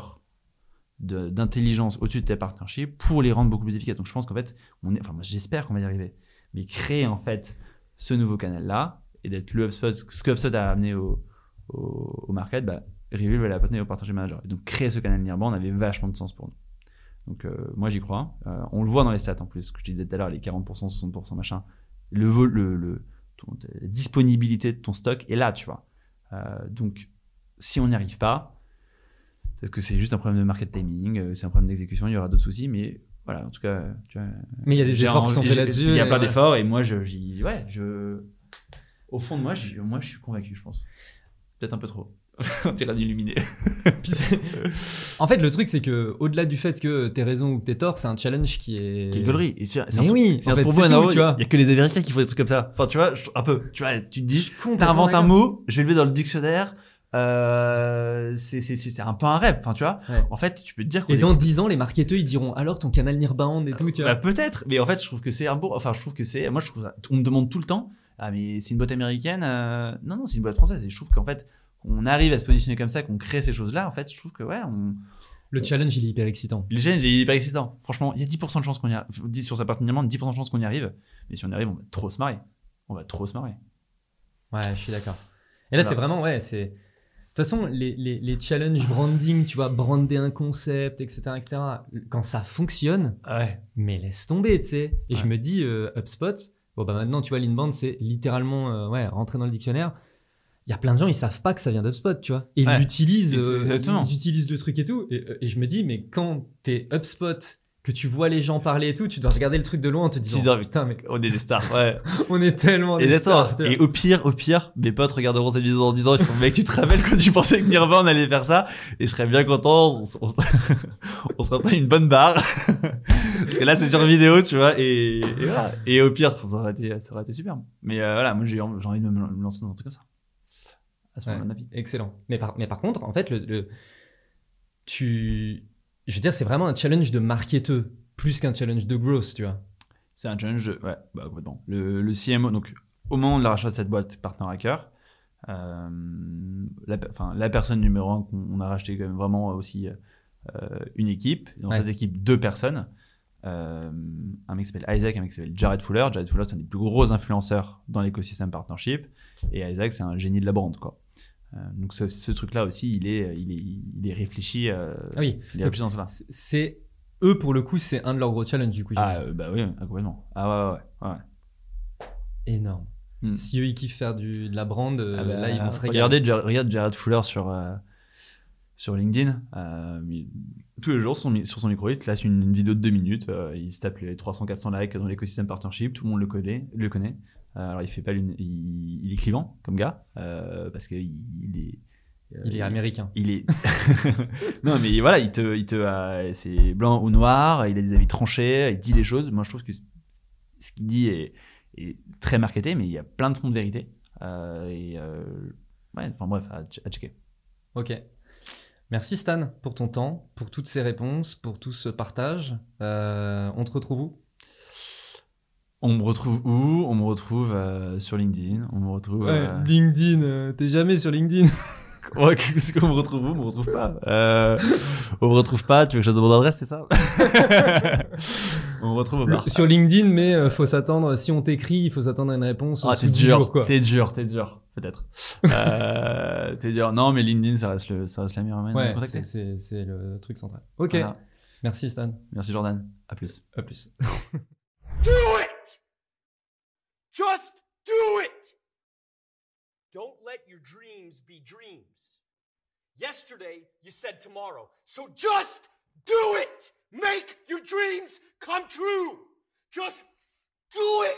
d'intelligence au-dessus de tes partnerships pour les rendre beaucoup plus efficaces. Donc je pense qu'en fait, on est, enfin moi j'espère qu'on va y arriver, mais créer en fait ce nouveau canal-là et d'être le HubSpot, ce que HubSpot a amené au, au, market, bah, Reveal va l'amener au partnership manager. Et donc créer ce canal Nearbound avait vachement de sens pour nous. Donc euh, moi j'y crois. Euh, on le voit dans les stats en plus, ce que je te disais tout à l'heure, les 40%, 60% machin. Le, vol- le, le la disponibilité de ton stock est là, tu vois. Euh, donc si on n'y arrive pas, peut-être que c'est juste un problème de market timing, euh, c'est un problème d'exécution, il y aura d'autres soucis, mais voilà, en tout cas, tu vois, Mais il y a des efforts qui sont faits là-dessus. Il y a plein ouais. d'efforts et moi, je, j'y, ouais, je, au fond de moi, je, moi, je suis convaincu, je pense. Peut-être un peu trop. On dirait un illuminé. Puis c'est- en fait, le truc, c'est que au-delà du fait que t'aies raison ou que t'aies tort, c'est un challenge qui est. Qui est gaulerie. Et c'est Mais oui, c'est pour moi, tu il y a- vois. il y a que les Américains qui font des trucs comme ça. Enfin, tu vois, je- un peu. Tu vois, tu te dis, t'inventes un mot, je vais le mettre dans le dictionnaire. Euh, c'est c'est un peu un rêve. Enfin, tu vois. Ouais. En fait, tu peux te dire qu'on Et dans 10 ans, les marketeurs, ils diront alors ton canal Nirbound et tout, tu Bah, vois. peut-être, mais en fait, je trouve que c'est un bon. Enfin, je trouve que c'est. Moi, je trouve ça. On me demande tout le temps. Ah, mais c'est une boîte américaine. euh, Non, non, c'est une boîte française. Et je trouve qu'en fait, on arrive à se positionner comme ça, qu'on crée ces choses-là. En fait, je trouve que ouais, on. Le challenge, il est hyper excitant. Le challenge est hyper excitant. Franchement, il y a 10% de chance qu'on y arrive. 10 sur sa partie 10% de chance qu'on y arrive. Mais si on y arrive, on va trop se marrer. On va trop se marrer. Ouais, je suis d'accord. Et là, c'est vraiment, ouais, c'est. De toute façon, les, les, les challenges branding, tu vois, brander un concept, etc., etc., quand ça fonctionne, Ouais. mais laisse tomber, tu sais. Et je me dis, euh, HubSpot, bon, bah maintenant, tu vois, l'inbound, c'est littéralement, euh, ouais, rentrer dans le dictionnaire. Il y a plein de gens, ils savent pas que ça vient d'HubSpot, tu vois. Et ils l'utilisent, euh, ils utilisent le truc et tout. Et, euh, et je me dis, mais quand t'es HubSpot, que tu vois les gens parler et tout, tu dois regarder le truc de loin en te disant, putain, mais On est des stars. Ouais. on est tellement Et des stars. Et au pire, au pire, mes potes regarderont cette vidéo en disant, mec, tu te rappelles quand tu pensais que Nirvana allait faire ça? Et je serais bien content. On, on, s- on se ferait une bonne barre. Parce que là, c'est sur vidéo, tu vois. Et, et voilà. Et au pire, ça aurait été, ça aurait été super. Mais euh, voilà, moi, j'ai en- j'ai envie de me lancer dans un truc comme ça. À ce Ouais, moment-là excellent. Mais par, mais par contre, en fait, le, le- tu, je veux dire, c'est vraiment un challenge de marketeur plus qu'un challenge de growth, tu vois. C'est un challenge, de- ouais, bah, complètement. Le, le CMO, donc au moment de la rachat de cette boîte Partner Hacker, euh, la, enfin, la personne numéro un qu'on on a racheté quand même vraiment aussi euh, une équipe. Dans Ouais. cette équipe, deux personnes. Euh, un mec qui s'appelle Isaac, un mec qui s'appelle Jared Fuller. Jared Fuller, c'est un des plus gros influenceurs dans l'écosystème partnership. Et Isaac, c'est un génie de la brand, quoi. Euh, donc ce, ce truc-là aussi, il est, il est, il est réfléchi. euh, Ah oui. il est réfléchi dans cela. C'est- eux pour le coup, c'est un de leurs gros challenges du coup. Ah euh, bah oui, ah, complètement. Ah ouais, ouais, ouais. Énorme. Hmm. Si eux ils kiffent faire du, de la brand, euh, Ah bah, là ils vont se régaler. Regardez, regarde Jared Fuller sur, euh, sur LinkedIn. Euh, il- tous les jours, son, sur son micro, il te laisse une, une vidéo de deux minutes. euh, il se tape les 300-400 likes dans l'écosystème partnership. Tout le monde le connaît. Le connaît. Euh, alors, il, fait pas l'une- il, il est clivant comme gars euh, parce qu'il il est. euh, Il est américain. il est non mais voilà il te il te c'est blanc ou noir il a des avis tranchés il dit les choses moi je trouve que ce qu'il dit est, est très marketé mais il y a plein de fonds de vérité Euh, et euh, ouais enfin bref à, à checker Ok. Merci Stan pour ton temps, pour toutes ces réponses, pour tout ce partage. Euh, on te retrouve où? On me retrouve où? On me retrouve euh, sur LinkedIn on me retrouve euh, LinkedIn, euh, t'es jamais sur LinkedIn. ouais, qu'est-ce qu'on me retrouve où? On me retrouve pas on me retrouve pas tu veux que je te demande l'adresse c'est ça? On me retrouve au bar sur LinkedIn, mais faut s'attendre, si on t'écrit, il faut s'attendre à une réponse. Ah, t'es 10 dur, quoi. t'es dur, t'es dur, peut-être. t'es dur. Non, mais LinkedIn, ça reste, le, ça reste la meilleure manière Ouais, c'est- le truc central. Ok. Voilà. Merci Stan. Merci Jordan. À plus. À plus. Just do it! Don't let your dreams be dreams. Yesterday, you said tomorrow. So just do it! Make your dreams come true! Just do it!